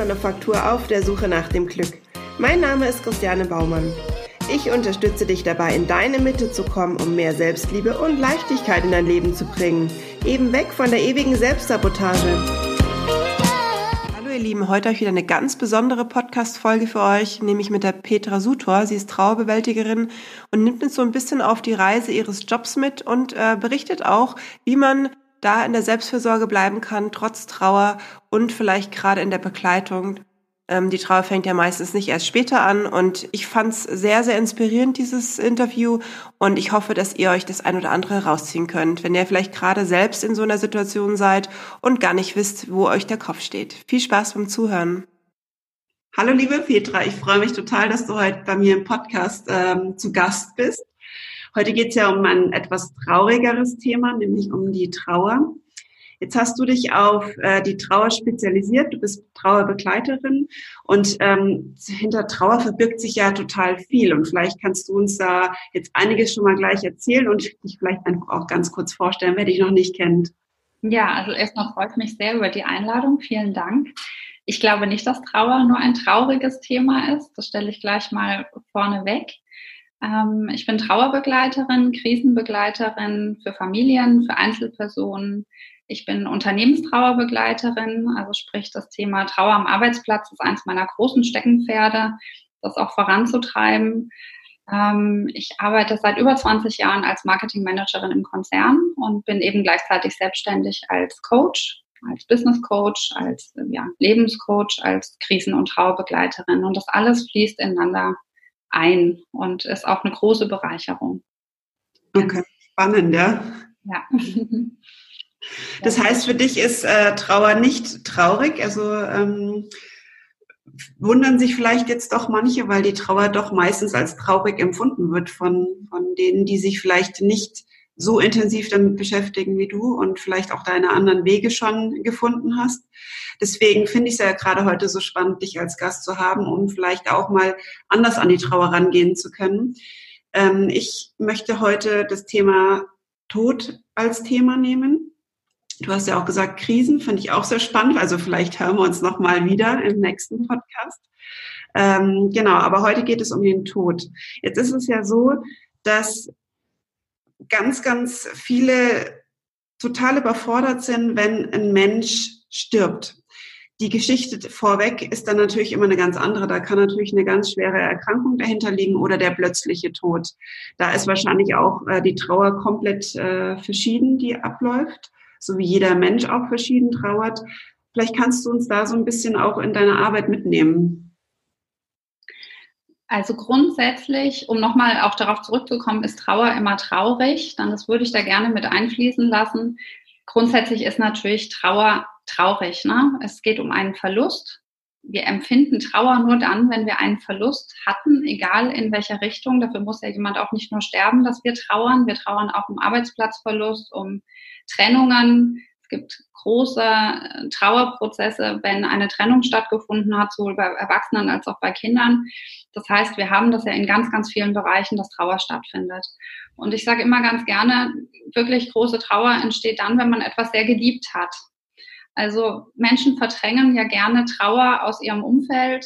Hausmanufaktur auf der Suche nach dem Glück. Mein Name ist Christiane Baumann. Ich unterstütze dich dabei, in deine Mitte zu kommen, um mehr Selbstliebe und Leichtigkeit in dein Leben zu bringen. Eben weg von der ewigen Selbstsabotage. Hallo ihr Lieben, heute habe ich wieder eine ganz besondere Podcast-Folge für euch, nämlich mit der Petra Sutor. Sie ist Trauerbewältigerin und nimmt uns so ein bisschen auf die Reise ihres Jobs mit und äh, berichtet auch, wie man da in der Selbstfürsorge bleiben kann, trotz Trauer und vielleicht gerade in der Begleitung. Ähm, die Trauer fängt ja meistens nicht erst später an und ich fand es sehr, sehr inspirierend, dieses Interview und ich hoffe, dass ihr euch das ein oder andere rausziehen könnt, wenn ihr vielleicht gerade selbst in so einer Situation seid und gar nicht wisst, wo euch der Kopf steht. Viel Spaß beim Zuhören. Hallo liebe Petra, ich freue mich total, dass du heute bei mir im Podcast ähm, zu Gast bist. Heute geht es ja um ein etwas traurigeres Thema, nämlich um die Trauer. Jetzt hast du dich auf äh, die Trauer spezialisiert. Du bist Trauerbegleiterin und ähm, hinter Trauer verbirgt sich ja total viel. Und vielleicht kannst du uns da jetzt einiges schon mal gleich erzählen und dich vielleicht einfach auch ganz kurz vorstellen, wer dich noch nicht kennt. Ja, also erstmal freut mich sehr über die Einladung. Vielen Dank. Ich glaube nicht, dass Trauer nur ein trauriges Thema ist. Das stelle ich gleich mal vorne weg. Ähm, ich bin Trauerbegleiterin, Krisenbegleiterin für Familien, für Einzelpersonen. Ich bin Unternehmenstrauerbegleiterin, also sprich das Thema Trauer am Arbeitsplatz ist eines meiner großen Steckenpferde, das auch voranzutreiben. Ähm, ich arbeite seit über 20 Jahren als Marketingmanagerin im Konzern und bin eben gleichzeitig selbstständig als Coach, als Business Coach, als ja, Lebenscoach, als Krisen- und Trauerbegleiterin. Und das alles fließt ineinander ein und ist auch eine große Bereicherung. Okay, spannend, ja. Ja. Das heißt, für dich ist äh, Trauer nicht traurig. Also ähm, wundern sich vielleicht jetzt doch manche, weil die Trauer doch meistens als traurig empfunden wird von, von denen, die sich vielleicht nicht so intensiv damit beschäftigen wie du und vielleicht auch deine anderen Wege schon gefunden hast. Deswegen finde ich es ja gerade heute so spannend, dich als Gast zu haben, um vielleicht auch mal anders an die Trauer rangehen zu können. Ähm, ich möchte heute das Thema Tod als Thema nehmen. Du hast ja auch gesagt, Krisen finde ich auch sehr spannend. Also vielleicht hören wir uns noch mal wieder im nächsten Podcast. Ähm, genau, aber heute geht es um den Tod. Jetzt ist es ja so, dass ganz, ganz viele total überfordert sind, wenn ein Mensch stirbt. Die Geschichte vorweg ist dann natürlich immer eine ganz andere. Da kann natürlich eine ganz schwere Erkrankung dahinter liegen oder der plötzliche Tod. Da ist wahrscheinlich auch äh, die Trauer komplett äh, verschieden, die abläuft, so wie jeder Mensch auch verschieden trauert. Vielleicht kannst du uns da so ein bisschen auch in deiner Arbeit mitnehmen. Also grundsätzlich, um nochmal auch darauf zurückzukommen, ist Trauer immer traurig. Dann das würde ich da gerne mit einfließen lassen. Grundsätzlich ist natürlich Trauer traurig. Ne? Es geht um einen Verlust. Wir empfinden Trauer nur dann, wenn wir einen Verlust hatten, egal in welcher Richtung. Dafür muss ja jemand auch nicht nur sterben, dass wir trauern. Wir trauern auch um Arbeitsplatzverlust, um Trennungen. Es gibt große äh, Trauerprozesse, wenn eine Trennung stattgefunden hat, sowohl bei Erwachsenen als auch bei Kindern. Das heißt, wir haben das ja in ganz, ganz vielen Bereichen, dass Trauer stattfindet. Und ich sage immer ganz gerne, wirklich große Trauer entsteht dann, wenn man etwas sehr geliebt hat. Also Menschen verdrängen ja gerne Trauer aus ihrem Umfeld,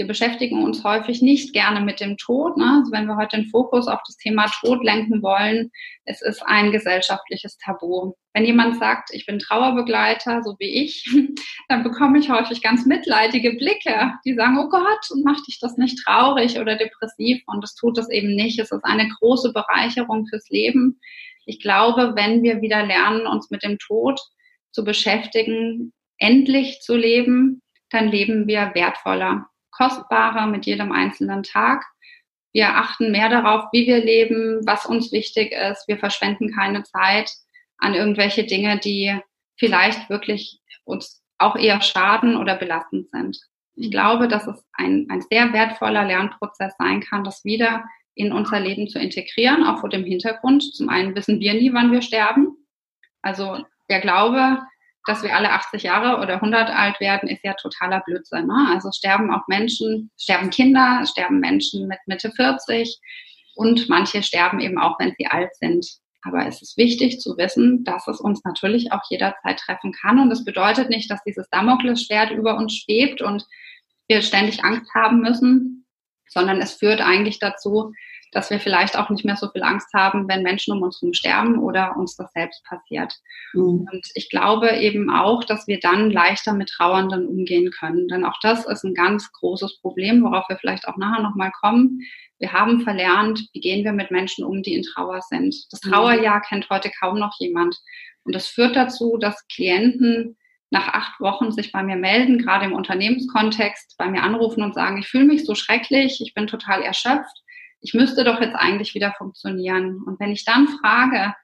wir beschäftigen uns häufig nicht gerne mit dem Tod. Ne? Also wenn wir heute den Fokus auf das Thema Tod lenken wollen, es ist ein gesellschaftliches Tabu. Wenn jemand sagt, ich bin Trauerbegleiter, so wie ich, dann bekomme ich häufig ganz mitleidige Blicke, die sagen, oh Gott, macht dich das nicht traurig oder depressiv? Und das tut es eben nicht. Es ist eine große Bereicherung fürs Leben. Ich glaube, wenn wir wieder lernen, uns mit dem Tod zu beschäftigen, endlich zu leben, dann leben wir wertvoller kostbarer mit jedem einzelnen Tag. Wir achten mehr darauf, wie wir leben, was uns wichtig ist. Wir verschwenden keine Zeit an irgendwelche Dinge, die vielleicht wirklich uns auch eher schaden oder belastend sind. Ich glaube, dass es ein, ein sehr wertvoller Lernprozess sein kann, das wieder in unser Leben zu integrieren, auch vor dem Hintergrund. Zum einen wissen wir nie, wann wir sterben. Also der Glaube, dass wir alle 80 Jahre oder 100 alt werden, ist ja totaler Blödsinn. Ne? Also sterben auch Menschen, sterben Kinder, sterben Menschen mit Mitte 40 und manche sterben eben auch, wenn sie alt sind. Aber es ist wichtig zu wissen, dass es uns natürlich auch jederzeit treffen kann. Und das bedeutet nicht, dass dieses Damoklesschwert über uns schwebt und wir ständig Angst haben müssen, sondern es führt eigentlich dazu, dass wir vielleicht auch nicht mehr so viel Angst haben, wenn Menschen um uns herum sterben oder uns das selbst passiert. Mhm. Und ich glaube eben auch, dass wir dann leichter mit Trauernden umgehen können. Denn auch das ist ein ganz großes Problem, worauf wir vielleicht auch nachher nochmal kommen. Wir haben verlernt, wie gehen wir mit Menschen um, die in Trauer sind. Das mhm. Trauerjahr kennt heute kaum noch jemand. Und das führt dazu, dass Klienten nach acht Wochen sich bei mir melden, gerade im Unternehmenskontext, bei mir anrufen und sagen, ich fühle mich so schrecklich, ich bin total erschöpft ich müsste doch jetzt eigentlich wieder funktionieren. Und wenn ich dann frage,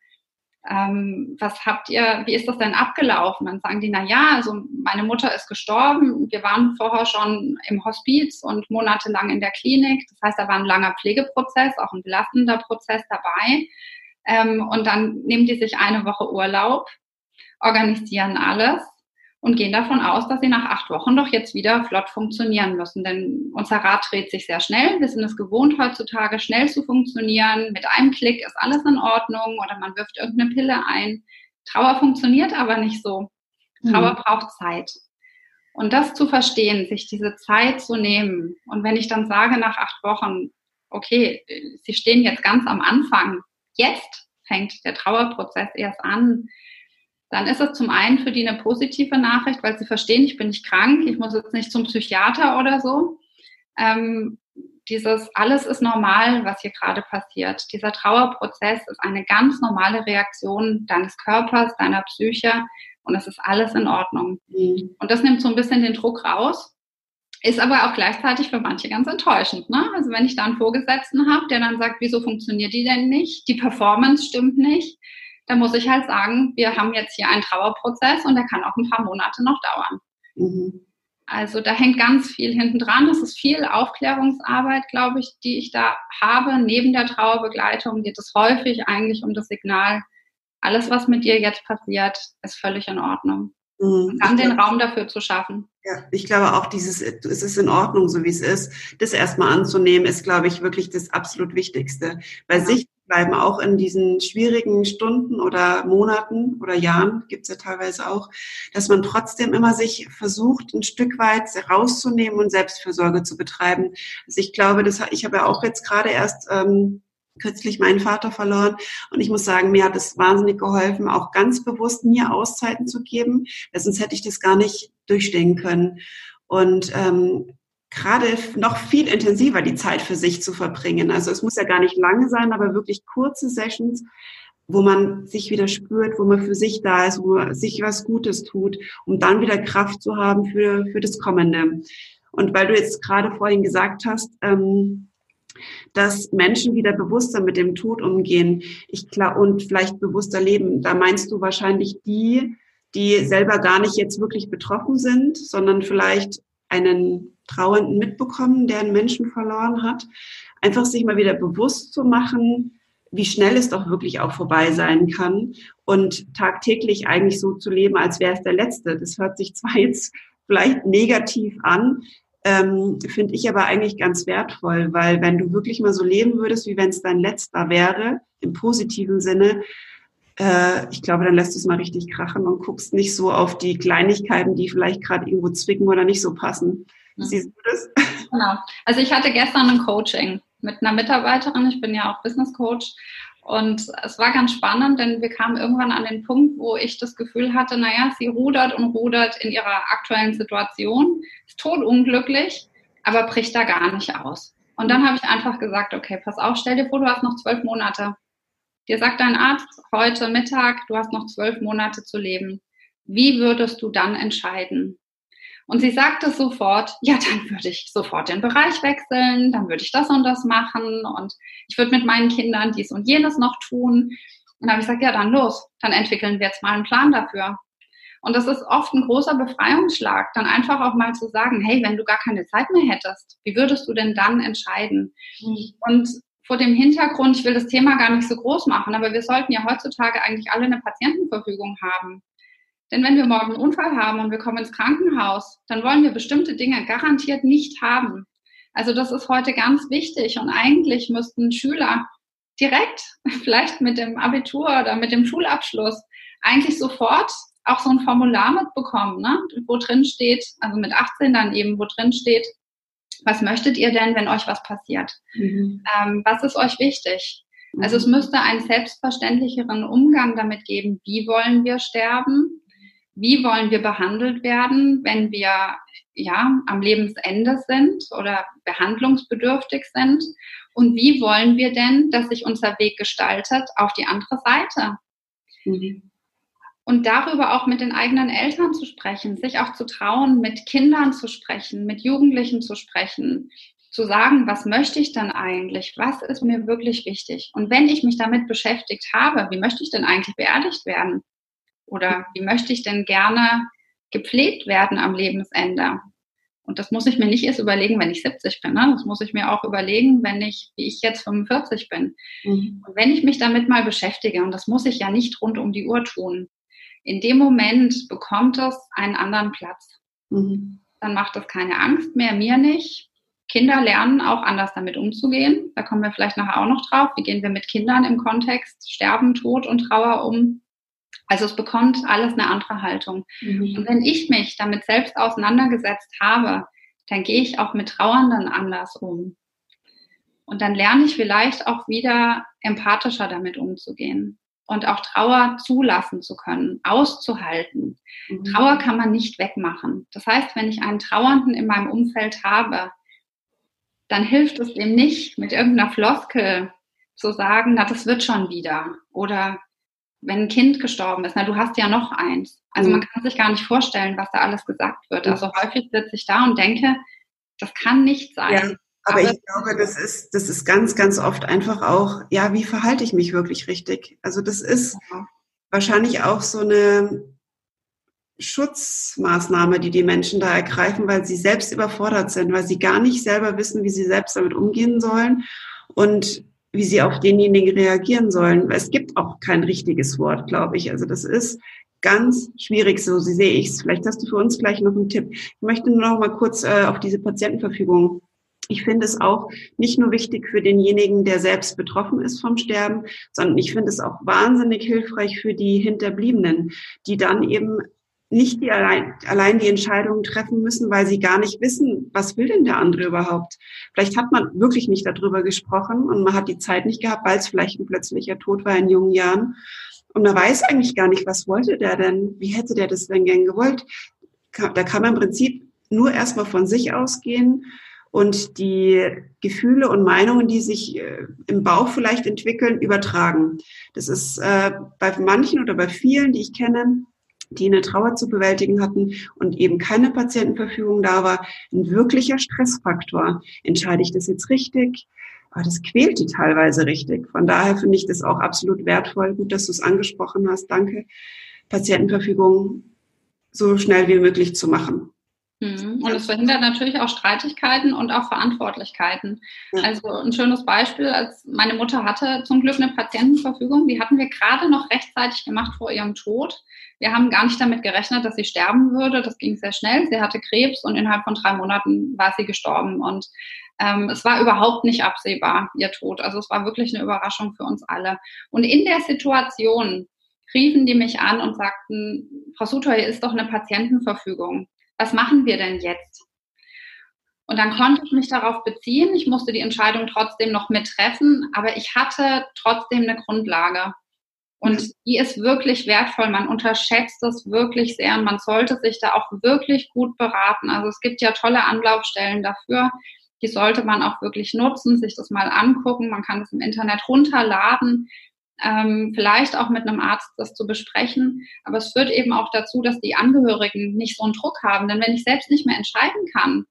ähm, was habt ihr, wie ist das denn abgelaufen? Dann sagen die, na ja, also meine Mutter ist gestorben, wir waren vorher schon im Hospiz und monatelang in der Klinik. Das heißt, da war ein langer Pflegeprozess, auch ein belastender Prozess dabei. Ähm, und dann nehmen die sich eine Woche Urlaub, organisieren alles und gehen davon aus, dass sie nach acht Wochen doch jetzt wieder flott funktionieren müssen. Denn unser Rad dreht sich sehr schnell. Wir sind es gewohnt, heutzutage schnell zu funktionieren. Mit einem Klick ist alles in Ordnung oder man wirft irgendeine Pille ein. Trauer funktioniert aber nicht so. Trauer mhm. braucht Zeit. Und das zu verstehen, sich diese Zeit zu nehmen. Und wenn ich dann sage nach acht Wochen, okay, Sie stehen jetzt ganz am Anfang, jetzt fängt der Trauerprozess erst an, dann ist es zum einen für die eine positive Nachricht, weil sie verstehen, ich bin nicht krank, ich muss jetzt nicht zum Psychiater oder so. Ähm, dieses alles ist normal, was hier gerade passiert. Dieser Trauerprozess ist eine ganz normale Reaktion deines Körpers, deiner Psyche und es ist alles in Ordnung. Mhm. Und das nimmt so ein bisschen den Druck raus. Ist aber auch gleichzeitig für manche ganz enttäuschend. Ne? Also wenn ich da einen Vorgesetzten habe, der dann sagt, wieso funktioniert die denn nicht? Die Performance stimmt nicht da muss ich halt sagen, wir haben jetzt hier einen Trauerprozess und der kann auch ein paar Monate noch dauern. Mhm. Also da hängt ganz viel hinten dran. Das ist viel Aufklärungsarbeit, glaube ich, die ich da habe. Neben der Trauerbegleitung geht es häufig eigentlich um das Signal, alles, was mit dir jetzt passiert, ist völlig in Ordnung. Mhm. Dann den Raum dafür zu schaffen. Ja, ich glaube auch dieses, es ist in Ordnung, so wie es ist, das erstmal anzunehmen, ist, glaube ich, wirklich das absolut Wichtigste. Bei ja. sich bleiben auch in diesen schwierigen Stunden oder Monaten oder Jahren, gibt's ja teilweise auch, dass man trotzdem immer sich versucht, ein Stück weit rauszunehmen und Selbstfürsorge zu betreiben. Also ich glaube, das, ich habe ja auch jetzt gerade erst ähm, kürzlich meinen Vater verloren. Und ich muss sagen, mir hat es wahnsinnig geholfen, auch ganz bewusst mir Auszeiten zu geben, weil sonst hätte ich das gar nicht durchstehen können. Und ähm, gerade noch viel intensiver die Zeit für sich zu verbringen. Also es muss ja gar nicht lange sein, aber wirklich kurze Sessions, wo man sich wieder spürt, wo man für sich da ist, wo man sich was Gutes tut, um dann wieder Kraft zu haben für, für das Kommende. Und weil du jetzt gerade vorhin gesagt hast, ähm, dass Menschen wieder bewusster mit dem Tod umgehen ich klar, und vielleicht bewusster leben. Da meinst du wahrscheinlich die, die selber gar nicht jetzt wirklich betroffen sind, sondern vielleicht einen Trauernden mitbekommen, der einen Menschen verloren hat. Einfach sich mal wieder bewusst zu machen, wie schnell es doch wirklich auch vorbei sein kann und tagtäglich eigentlich so zu leben, als wäre es der letzte. Das hört sich zwar jetzt vielleicht negativ an, ähm, finde ich aber eigentlich ganz wertvoll, weil wenn du wirklich mal so leben würdest, wie wenn es dein letzter wäre, im positiven Sinne, äh, ich glaube, dann lässt du es mal richtig krachen und guckst nicht so auf die Kleinigkeiten, die vielleicht gerade irgendwo zwicken oder nicht so passen. Mhm. Siehst du das? Genau. Also ich hatte gestern ein Coaching mit einer Mitarbeiterin. Ich bin ja auch Business Coach. Und es war ganz spannend, denn wir kamen irgendwann an den Punkt, wo ich das Gefühl hatte, naja, sie rudert und rudert in ihrer aktuellen Situation, ist totunglücklich, aber bricht da gar nicht aus. Und dann habe ich einfach gesagt, okay, pass auf, stell dir vor, du hast noch zwölf Monate. Dir sagt dein Arzt heute Mittag, du hast noch zwölf Monate zu leben. Wie würdest du dann entscheiden? Und sie sagte sofort, ja, dann würde ich sofort den Bereich wechseln, dann würde ich das und das machen und ich würde mit meinen Kindern dies und jenes noch tun. Und dann habe ich gesagt, ja, dann los, dann entwickeln wir jetzt mal einen Plan dafür. Und das ist oft ein großer Befreiungsschlag, dann einfach auch mal zu sagen, hey, wenn du gar keine Zeit mehr hättest, wie würdest du denn dann entscheiden? Mhm. Und vor dem Hintergrund, ich will das Thema gar nicht so groß machen, aber wir sollten ja heutzutage eigentlich alle eine Patientenverfügung haben. Denn wenn wir morgen einen Unfall haben und wir kommen ins Krankenhaus, dann wollen wir bestimmte Dinge garantiert nicht haben. Also das ist heute ganz wichtig und eigentlich müssten Schüler direkt, vielleicht mit dem Abitur oder mit dem Schulabschluss, eigentlich sofort auch so ein Formular mitbekommen, ne? wo drin steht, also mit 18 dann eben, wo drin steht, was möchtet ihr denn, wenn euch was passiert? Mhm. Ähm, was ist euch wichtig? Mhm. Also es müsste einen selbstverständlicheren Umgang damit geben, wie wollen wir sterben? Wie wollen wir behandelt werden, wenn wir ja am Lebensende sind oder behandlungsbedürftig sind? Und wie wollen wir denn, dass sich unser Weg gestaltet auf die andere Seite? Mhm und darüber auch mit den eigenen Eltern zu sprechen, sich auch zu trauen, mit Kindern zu sprechen, mit Jugendlichen zu sprechen, zu sagen, was möchte ich dann eigentlich, was ist mir wirklich wichtig. Und wenn ich mich damit beschäftigt habe, wie möchte ich denn eigentlich beerdigt werden? Oder wie möchte ich denn gerne gepflegt werden am Lebensende? Und das muss ich mir nicht erst überlegen, wenn ich 70 bin. Ne? Das muss ich mir auch überlegen, wenn ich, wie ich jetzt 45 bin. Mhm. Und wenn ich mich damit mal beschäftige, und das muss ich ja nicht rund um die Uhr tun, in dem Moment bekommt es einen anderen Platz. Mhm. Dann macht es keine Angst mehr, mir nicht. Kinder lernen auch anders damit umzugehen. Da kommen wir vielleicht nachher auch noch drauf. Wie gehen wir mit Kindern im Kontext Sterben, Tod und Trauer um? Also es bekommt alles eine andere Haltung. Mhm. Und wenn ich mich damit selbst auseinandergesetzt habe, dann gehe ich auch mit Trauernden anders um. Und dann lerne ich vielleicht auch wieder empathischer damit umzugehen und auch Trauer zulassen zu können, auszuhalten. Mhm. Trauer kann man nicht wegmachen. Das heißt, wenn ich einen Trauernden in meinem Umfeld habe, dann hilft es dem nicht, mit irgendeiner Floskel zu sagen, na, das wird schon wieder. Oder wenn ein Kind gestorben ist, na, du hast ja noch eins. Also mhm. man kann sich gar nicht vorstellen, was da alles gesagt wird. Also häufig sitze ich da und denke, das kann nicht sein. Ja. Aber, ich glaube, das ist, das ist ganz, ganz oft einfach auch, ja, wie verhalte ich mich wirklich richtig? Also das ist ja. wahrscheinlich auch so eine Schutzmaßnahme, die die Menschen da ergreifen, weil sie selbst überfordert sind, weil sie gar nicht selber wissen, wie sie selbst damit umgehen sollen und wie sie auf denjenigen reagieren sollen. Es gibt auch kein richtiges Wort, glaube ich. Also das ist ganz schwierig, so sehe ich es. Vielleicht hast du für uns gleich noch einen Tipp. Ich möchte nur noch mal kurz äh, auf diese Patientenverfügung ich finde es auch nicht nur wichtig für denjenigen, der selbst betroffen ist vom Sterben, sondern ich finde es auch wahnsinnig hilfreich für die Hinterbliebenen, die dann eben nicht die allein, allein die Entscheidungen treffen müssen, weil sie gar nicht wissen, was will denn der andere überhaupt. Vielleicht hat man wirklich nicht darüber gesprochen und man hat die Zeit nicht gehabt, weil es vielleicht ein plötzlicher Tod war in jungen Jahren. Und man weiß eigentlich gar nicht, was wollte der denn? Wie hätte der das denn gern gewollt? Da kann man im Prinzip nur erstmal von sich ausgehen und die Gefühle und Meinungen, die sich äh, im Bauch vielleicht entwickeln, übertragen. Das ist äh, bei manchen oder bei vielen, die ich kenne, die eine Trauer zu bewältigen hatten und eben keine Patientenverfügung da war, ein wirklicher Stressfaktor. Entscheide ich das jetzt richtig? Aber das quält die teilweise richtig. Von daher finde ich das auch absolut wertvoll. Gut, dass du es angesprochen hast. Danke. Patientenverfügung so schnell wie möglich zu machen. Mhm. Und es verhindert natürlich auch Streitigkeiten und auch Verantwortlichkeiten. Also ein schönes Beispiel, als meine Mutter hatte zum Glück eine Patientenverfügung, die hatten wir gerade noch rechtzeitig gemacht vor ihrem Tod. Wir haben gar nicht damit gerechnet, dass sie sterben würde. Das ging sehr schnell. Sie hatte Krebs und innerhalb von drei Monaten war sie gestorben. Und ähm, es war überhaupt nicht absehbar, ihr Tod. Also es war wirklich eine Überraschung für uns alle. Und in der Situation riefen die mich an und sagten, Frau Sutor, hier ist doch eine Patientenverfügung was machen wir denn jetzt? Und dann konnte ich mich darauf beziehen. Ich musste die Entscheidung trotzdem noch mittreffen, aber ich hatte trotzdem eine Grundlage. Und die ist wirklich wertvoll. Man unterschätzt das wirklich sehr und man sollte sich da auch wirklich gut beraten. Also es gibt ja tolle Anlaufstellen dafür. Die sollte man auch wirklich nutzen, sich das mal angucken. Man kann es im Internet runterladen ähm, vielleicht auch mit einem Arzt das zu besprechen. Aber es führt eben auch dazu, dass die Angehörigen nicht so einen Druck haben. Denn wenn ich selbst nicht mehr entscheiden kann,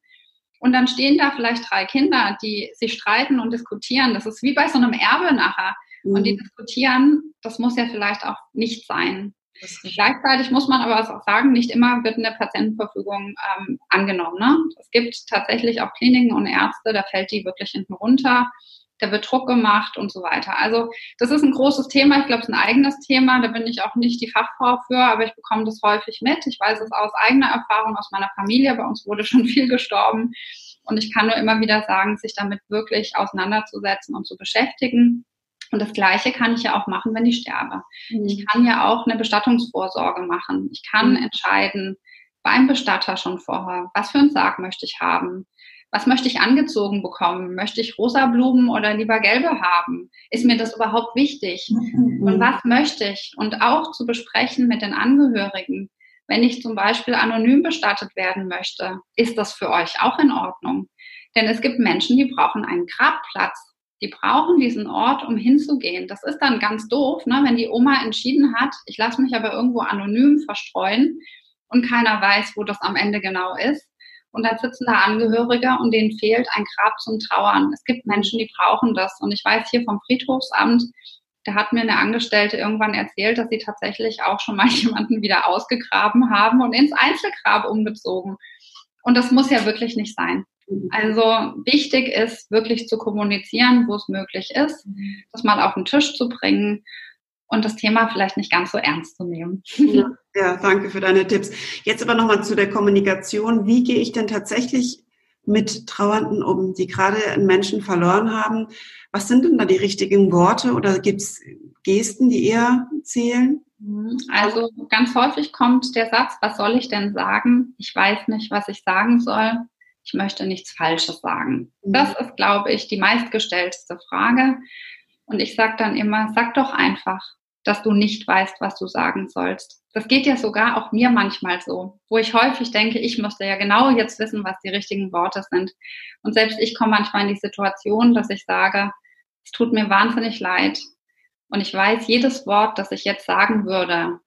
und dann stehen da vielleicht drei Kinder, die sich streiten und diskutieren. Das ist wie bei so einem Erbe nachher. Mhm. Und die mhm. diskutieren, das muss ja vielleicht auch nicht sein. Gleichzeitig muss man aber auch sagen, nicht immer wird eine Patientenverfügung ähm, angenommen. Ne? Es gibt tatsächlich auch Kliniken und Ärzte, da fällt die wirklich hinten runter da wird Druck gemacht und so weiter. Also das ist ein großes Thema. Ich glaube, es ist ein eigenes Thema. Da bin ich auch nicht die Fachfrau für, aber ich bekomme das häufig mit. Ich weiß es aus eigener Erfahrung, aus meiner Familie. Bei uns wurde schon viel gestorben. Und ich kann nur immer wieder sagen, sich damit wirklich auseinanderzusetzen und zu beschäftigen. Und das Gleiche kann ich ja auch machen, wenn ich sterbe. Mhm. Ich kann ja auch eine Bestattungsvorsorge machen. Ich kann mhm. entscheiden beim Bestatter schon vorher, was für einen Sarg möchte ich haben. Was möchte ich angezogen bekommen? Möchte ich rosa Blumen oder lieber gelbe haben? Ist mir das überhaupt wichtig? Mhm. Und was möchte ich? Und auch zu besprechen mit den Angehörigen. Wenn ich zum Beispiel anonym bestattet werden möchte, ist das für euch auch in Ordnung? Denn es gibt Menschen, die brauchen einen Grabplatz. Die brauchen diesen Ort, um hinzugehen. Das ist dann ganz doof, ne? wenn die Oma entschieden hat, ich lasse mich aber irgendwo anonym verstreuen und keiner weiß, wo das am Ende genau ist. Und dann sitzen da Angehörige und denen fehlt ein Grab zum Trauern. Es gibt Menschen, die brauchen das. Und ich weiß hier vom Friedhofsamt, da hat mir eine Angestellte irgendwann erzählt, dass sie tatsächlich auch schon mal jemanden wieder ausgegraben haben und ins Einzelgrab umgezogen. Und das muss ja wirklich nicht sein. Also wichtig ist wirklich zu kommunizieren, wo es möglich ist, das mal auf den Tisch zu bringen und das Thema vielleicht nicht ganz so ernst zu nehmen. Ja, ja danke für deine Tipps. Jetzt aber nochmal zu der Kommunikation. Wie gehe ich denn tatsächlich mit Trauernden um, die gerade einen Menschen verloren haben? Was sind denn da die richtigen Worte oder gibt es Gesten, die eher zählen? Also ganz häufig kommt der Satz, was soll ich denn sagen? Ich weiß nicht, was ich sagen soll ich möchte nichts Falsches sagen. Mhm. Das ist, glaube ich, die meistgestellteste Frage. Und ich sage dann immer, sag doch einfach, dass du nicht weißt, was du sagen sollst. Das geht ja sogar auch mir manchmal so, wo ich häufig denke, ich müsste ja genau jetzt wissen, was die richtigen Worte sind. Und selbst ich komme manchmal in die Situation, dass ich sage, es tut mir wahnsinnig leid. Und ich weiß, jedes Wort, das ich jetzt sagen würde,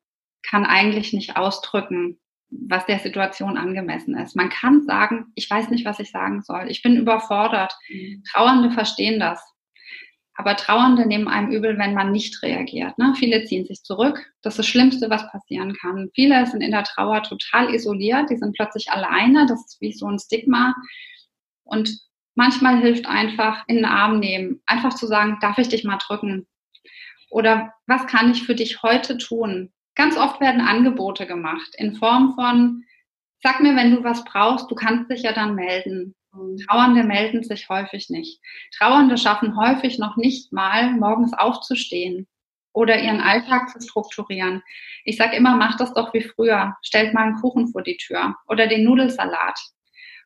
kann eigentlich nicht ausdrücken, was der Situation angemessen ist. Man kann sagen, ich weiß nicht, was ich sagen soll. Ich bin überfordert. Mhm. Trauernde verstehen das. Aber Trauernde nehmen einem übel, wenn man nicht reagiert. Ne? Viele ziehen sich zurück. Das ist das Schlimmste, was passieren kann. Viele sind in der Trauer total isoliert. Die sind plötzlich alleine. Das ist wie so ein Stigma. Und manchmal hilft einfach in den Arm nehmen. Einfach zu sagen, darf ich dich mal drücken? Oder was kann ich für dich heute tun? Ganz oft werden Angebote gemacht in Form von, sag mir, wenn du was brauchst, du kannst dich ja dann melden. Trauernde melden sich häufig nicht. Trauernde schaffen häufig noch nicht mal, morgens aufzustehen oder ihren Alltag zu strukturieren. Ich sage immer, macht das doch wie früher. Stellt mal einen Kuchen vor die Tür oder den Nudelsalat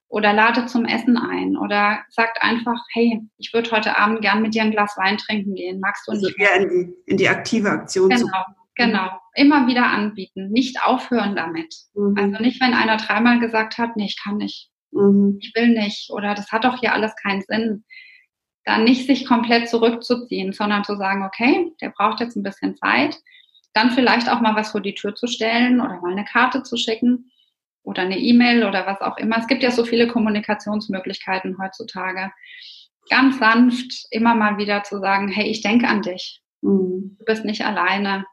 oder lade zum Essen ein oder sagt einfach, hey, ich würde heute Abend gern mit dir ein Glas Wein trinken gehen. Magst du also nicht? Eher in die, in die aktive Aktion genau. zu Genau, immer wieder anbieten, nicht aufhören damit. Mhm. Also nicht, wenn einer dreimal gesagt hat, nee, ich kann nicht, mhm. ich will nicht oder das hat doch hier alles keinen Sinn. Dann nicht sich komplett zurückzuziehen, sondern zu sagen, okay, der braucht jetzt ein bisschen Zeit. Dann vielleicht auch mal was vor die Tür zu stellen oder mal eine Karte zu schicken oder eine E-Mail oder was auch immer. Es gibt ja so viele Kommunikationsmöglichkeiten heutzutage. Ganz sanft immer mal wieder zu sagen, hey, ich denke an dich. Mhm. Du bist nicht alleine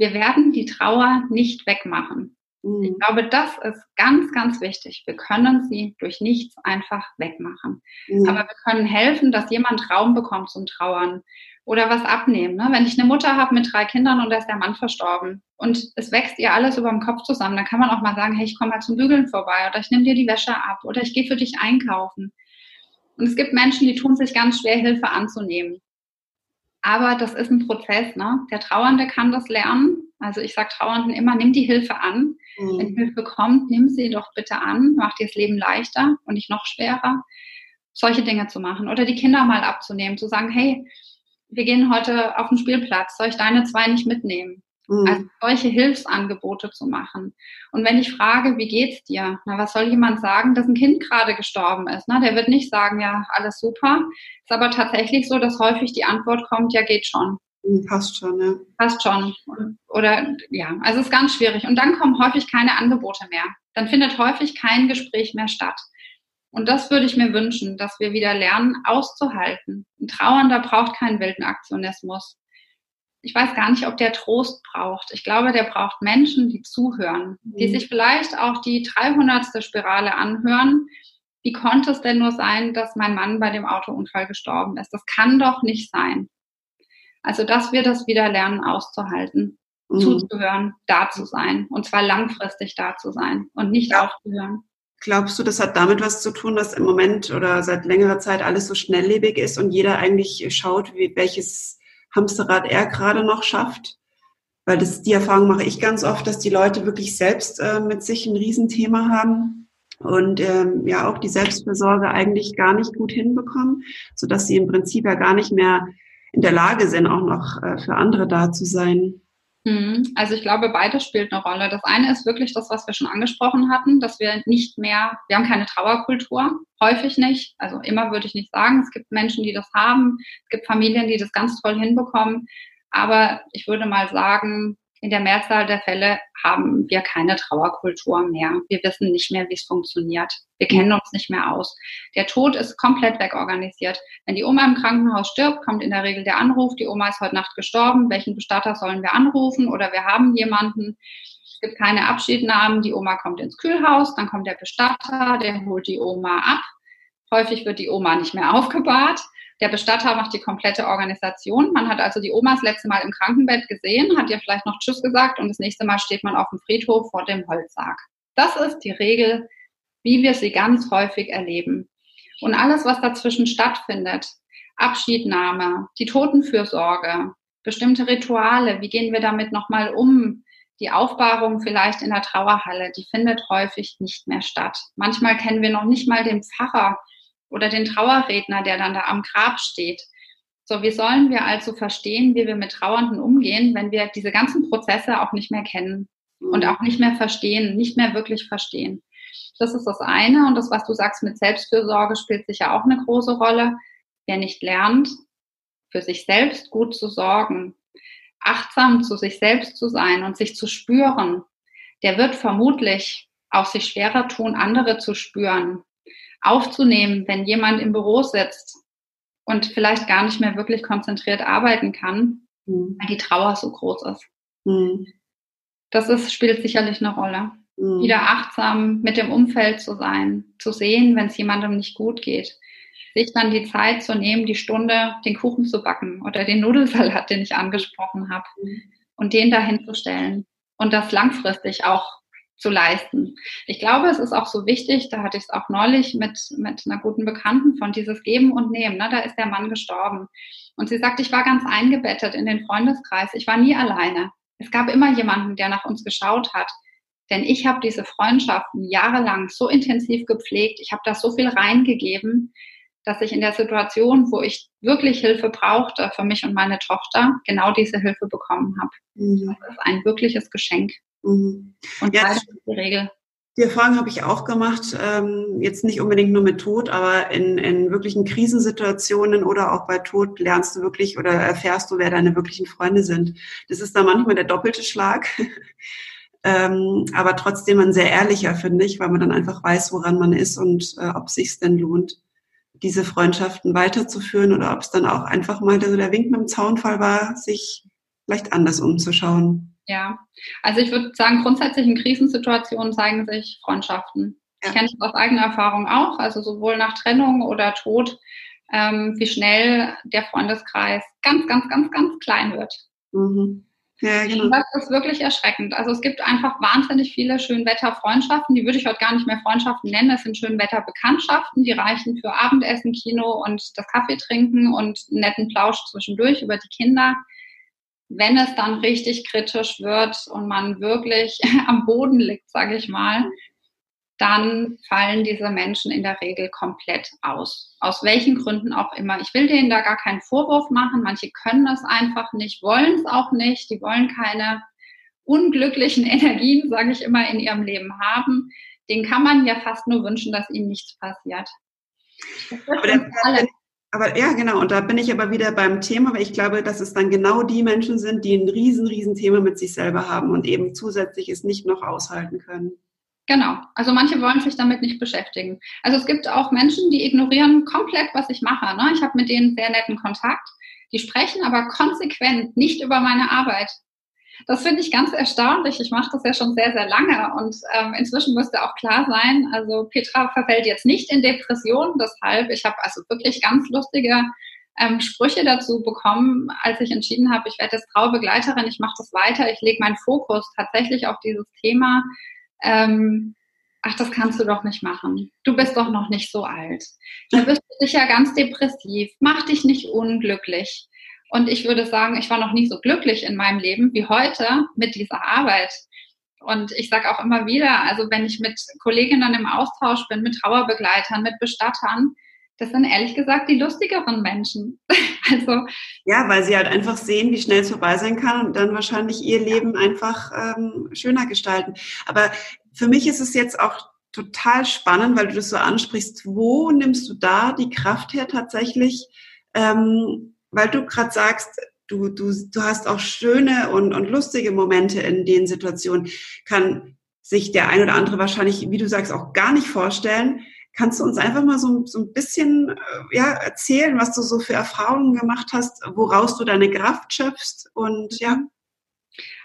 wir werden die Trauer nicht wegmachen. Mhm. Ich glaube, das ist ganz, ganz wichtig. Wir können sie durch nichts einfach wegmachen. Mhm. Aber wir können helfen, dass jemand Raum bekommt zum Trauern oder was abnehmen. Ne? Wenn ich eine Mutter habe mit drei Kindern und da ist der Mann verstorben und es wächst ihr alles über dem Kopf zusammen, dann kann man auch mal sagen, hey, ich komme mal zum Bügeln vorbei oder ich nehme dir die Wäsche ab oder ich gehe für dich einkaufen. Und es gibt Menschen, die tun sich ganz schwer, Hilfe anzunehmen. Aber das ist ein Prozess. Ne? Der Trauernde kann das lernen. Also ich sage Trauernden immer, nimm die Hilfe an. Mhm. Wenn Hilfe kommt, nimm sie doch bitte an. Macht dir das Leben leichter und nicht noch schwerer, solche Dinge zu machen. Oder die Kinder mal abzunehmen, zu sagen, hey, wir gehen heute auf den Spielplatz, soll ich deine zwei nicht mitnehmen? Mhm. Also solche Hilfsangebote zu machen. Und wenn ich frage, wie geht's dir? Na, was soll jemand sagen, dass ein Kind gerade gestorben ist? Na, der wird nicht sagen, ja, alles super. Ist aber tatsächlich so, dass häufig die Antwort kommt, ja, geht schon. Mhm, passt schon, ja. Passt schon. Oder ja, also es ist ganz schwierig. Und dann kommen häufig keine Angebote mehr. Dann findet häufig kein Gespräch mehr statt. Und das würde ich mir wünschen, dass wir wieder lernen, auszuhalten. Ein Trauernder braucht keinen wilden Aktionismus ich weiß gar nicht, ob der Trost braucht. Ich glaube, der braucht Menschen, die zuhören, mhm. die sich vielleicht auch die 300. Spirale anhören. Wie konnte es denn nur sein, dass mein Mann bei dem Autounfall gestorben ist? Das kann doch nicht sein. Also, dass wir das wieder lernen auszuhalten, mhm. zuzuhören, da zu sein und zwar langfristig da zu sein und nicht ja. aufzuhören. Glaubst du, das hat damit was zu tun, dass im Moment oder seit längerer Zeit alles so schnelllebig ist und jeder eigentlich schaut, wie, welches Hamsterrad er gerade noch schafft. Weil das, die Erfahrung mache ich ganz oft, dass die Leute wirklich selbst äh, mit sich ein Riesenthema haben und ähm, ja auch die Selbstversorge eigentlich gar nicht gut hinbekommen, so dass sie im Prinzip ja gar nicht mehr in der Lage sind, auch noch äh, für andere da zu sein. Mhm. Also ich glaube, beides spielt eine Rolle. Das eine ist wirklich das, was wir schon angesprochen hatten, dass wir nicht mehr, wir haben keine Trauerkultur, häufig nicht. Also immer würde ich nicht sagen. Es gibt Menschen, die das haben. Es gibt Familien, die das ganz toll hinbekommen. Aber ich würde mal sagen, in der Mehrzahl der Fälle haben wir keine Trauerkultur mehr. Wir wissen nicht mehr, wie es funktioniert. Wir kennen uns nicht mehr aus. Der Tod ist komplett wegorganisiert. Wenn die Oma im Krankenhaus stirbt, kommt in der Regel der Anruf, die Oma ist heute Nacht gestorben, welchen Bestatter sollen wir anrufen oder wir haben jemanden. Es gibt keine Abschiednahmen, die Oma kommt ins Kühlhaus, dann kommt der Bestatter, der holt die Oma ab. Häufig wird die Oma nicht mehr aufgebahrt. Der Bestatter macht die komplette Organisation. Man hat also die Oma das letzte Mal im Krankenbett gesehen, hat ihr vielleicht noch Tschüss gesagt und das nächste Mal steht man auf dem Friedhof vor dem Holzsarg. Das ist die Regel, wie wir sie ganz häufig erleben. Und alles, was dazwischen stattfindet, Abschiednahme, die Totenfürsorge, bestimmte Rituale, wie gehen wir damit nochmal um, die Aufbahrung vielleicht in der Trauerhalle, die findet häufig nicht mehr statt. Manchmal kennen wir noch nicht mal den Pfarrer, oder den Trauerredner, der dann da am Grab steht. So, wie sollen wir also verstehen, wie wir mit Trauernden umgehen, wenn wir diese ganzen Prozesse auch nicht mehr kennen und auch nicht mehr verstehen, nicht mehr wirklich verstehen? Das ist das eine. Und das, was du sagst mit Selbstfürsorge, spielt sicher auch eine große Rolle. Wer nicht lernt, für sich selbst gut zu sorgen, achtsam zu sich selbst zu sein und sich zu spüren, der wird vermutlich auch sich schwerer tun, andere zu spüren, aufzunehmen, wenn jemand im Büro sitzt und vielleicht gar nicht mehr wirklich konzentriert arbeiten kann, mhm. weil die Trauer so groß ist. Mhm. Das ist, spielt sicherlich eine Rolle. Mhm. Wieder achtsam mit dem Umfeld zu sein, zu sehen, wenn es jemandem nicht gut geht. Sich dann die Zeit zu nehmen, die Stunde den Kuchen zu backen oder den Nudelsalat, den ich angesprochen habe, mhm. und den dahin zu stellen. Und das langfristig auch zu leisten. Ich glaube, es ist auch so wichtig, da hatte ich es auch neulich mit, mit einer guten Bekannten von dieses Geben und Nehmen. Ne? Da ist der Mann gestorben. Und sie sagt, ich war ganz eingebettet in den Freundeskreis. Ich war nie alleine. Es gab immer jemanden, der nach uns geschaut hat. Denn ich habe diese Freundschaften jahrelang so intensiv gepflegt. Ich habe da so viel reingegeben, dass ich in der Situation, wo ich wirklich Hilfe brauchte für mich und meine Tochter, genau diese Hilfe bekommen habe. Mhm. Das ist ein wirkliches Geschenk. Mhm. Und ja, ist die Regel. Die Erfahrung habe ich auch gemacht, ähm, jetzt nicht unbedingt nur mit Tod, aber in, in wirklichen Krisensituationen oder auch bei Tod lernst du wirklich oder erfährst du, wer deine wirklichen Freunde sind. Das ist da manchmal der doppelte Schlag, ähm, aber trotzdem ein sehr ehrlicher, finde ich, weil man dann einfach weiß, woran man ist und äh, ob es sich denn lohnt, diese Freundschaften weiterzuführen oder ob es dann auch einfach mal der, der Wink mit dem Zaunfall war, sich vielleicht anders umzuschauen. Ja, also ich würde sagen, grundsätzlich in Krisensituationen zeigen sich Freundschaften. Ja. Ich kenne das aus eigener Erfahrung auch, also sowohl nach Trennung oder Tod, ähm, wie schnell der Freundeskreis ganz, ganz, ganz, ganz klein wird. Mhm. Ja, genau. Das ist wirklich erschreckend. Also es gibt einfach wahnsinnig viele Schönwetterfreundschaften, die würde ich heute gar nicht mehr Freundschaften nennen. Das sind Schönwetterbekanntschaften, die reichen für Abendessen, Kino und das Kaffee trinken und einen netten Plausch zwischendurch über die Kinder wenn es dann richtig kritisch wird und man wirklich am Boden liegt, sage ich mal, dann fallen diese Menschen in der Regel komplett aus. Aus welchen Gründen auch immer. Ich will denen da gar keinen Vorwurf machen. Manche können das einfach nicht, wollen es auch nicht. Die wollen keine unglücklichen Energien, sage ich immer, in ihrem Leben haben. Den kann man ja fast nur wünschen, dass ihnen nichts passiert. Aber der, aber ja, genau. Und da bin ich aber wieder beim Thema, weil ich glaube, dass es dann genau die Menschen sind, die ein riesen, riesen Thema mit sich selber haben und eben zusätzlich es nicht noch aushalten können. Genau. Also manche wollen sich damit nicht beschäftigen. Also es gibt auch Menschen, die ignorieren komplett, was ich mache. Ne? Ich habe mit denen sehr netten Kontakt. Die sprechen aber konsequent nicht über meine Arbeit. Das finde ich ganz erstaunlich. Ich mache das ja schon sehr, sehr lange und ähm, inzwischen müsste auch klar sein, also Petra verfällt jetzt nicht in Depression, deshalb, ich habe also wirklich ganz lustige ähm, Sprüche dazu bekommen, als ich entschieden habe, ich werde jetzt Traubegleiterin, ich mache das weiter, ich lege meinen Fokus tatsächlich auf dieses Thema. Ähm, ach, das kannst du doch nicht machen. Du bist doch noch nicht so alt. Da bist du sicher ganz depressiv. Mach dich nicht unglücklich. Und ich würde sagen, ich war noch nie so glücklich in meinem Leben wie heute mit dieser Arbeit. Und ich sage auch immer wieder, also wenn ich mit Kolleginnen im Austausch bin, mit Trauerbegleitern, mit Bestattern, das sind ehrlich gesagt die lustigeren Menschen. also ja, weil sie halt einfach sehen, wie schnell es vorbei sein kann und dann wahrscheinlich ihr Leben einfach ähm, schöner gestalten. Aber für mich ist es jetzt auch total spannend, weil du das so ansprichst. Wo nimmst du da die Kraft her tatsächlich? Ähm, weil du gerade sagst, du, du, du hast auch schöne und, und lustige Momente in den Situationen, kann sich der ein oder andere wahrscheinlich, wie du sagst, auch gar nicht vorstellen. Kannst du uns einfach mal so, so ein bisschen äh, ja, erzählen, was du so für Erfahrungen gemacht hast, woraus du deine Kraft schöpfst und ja?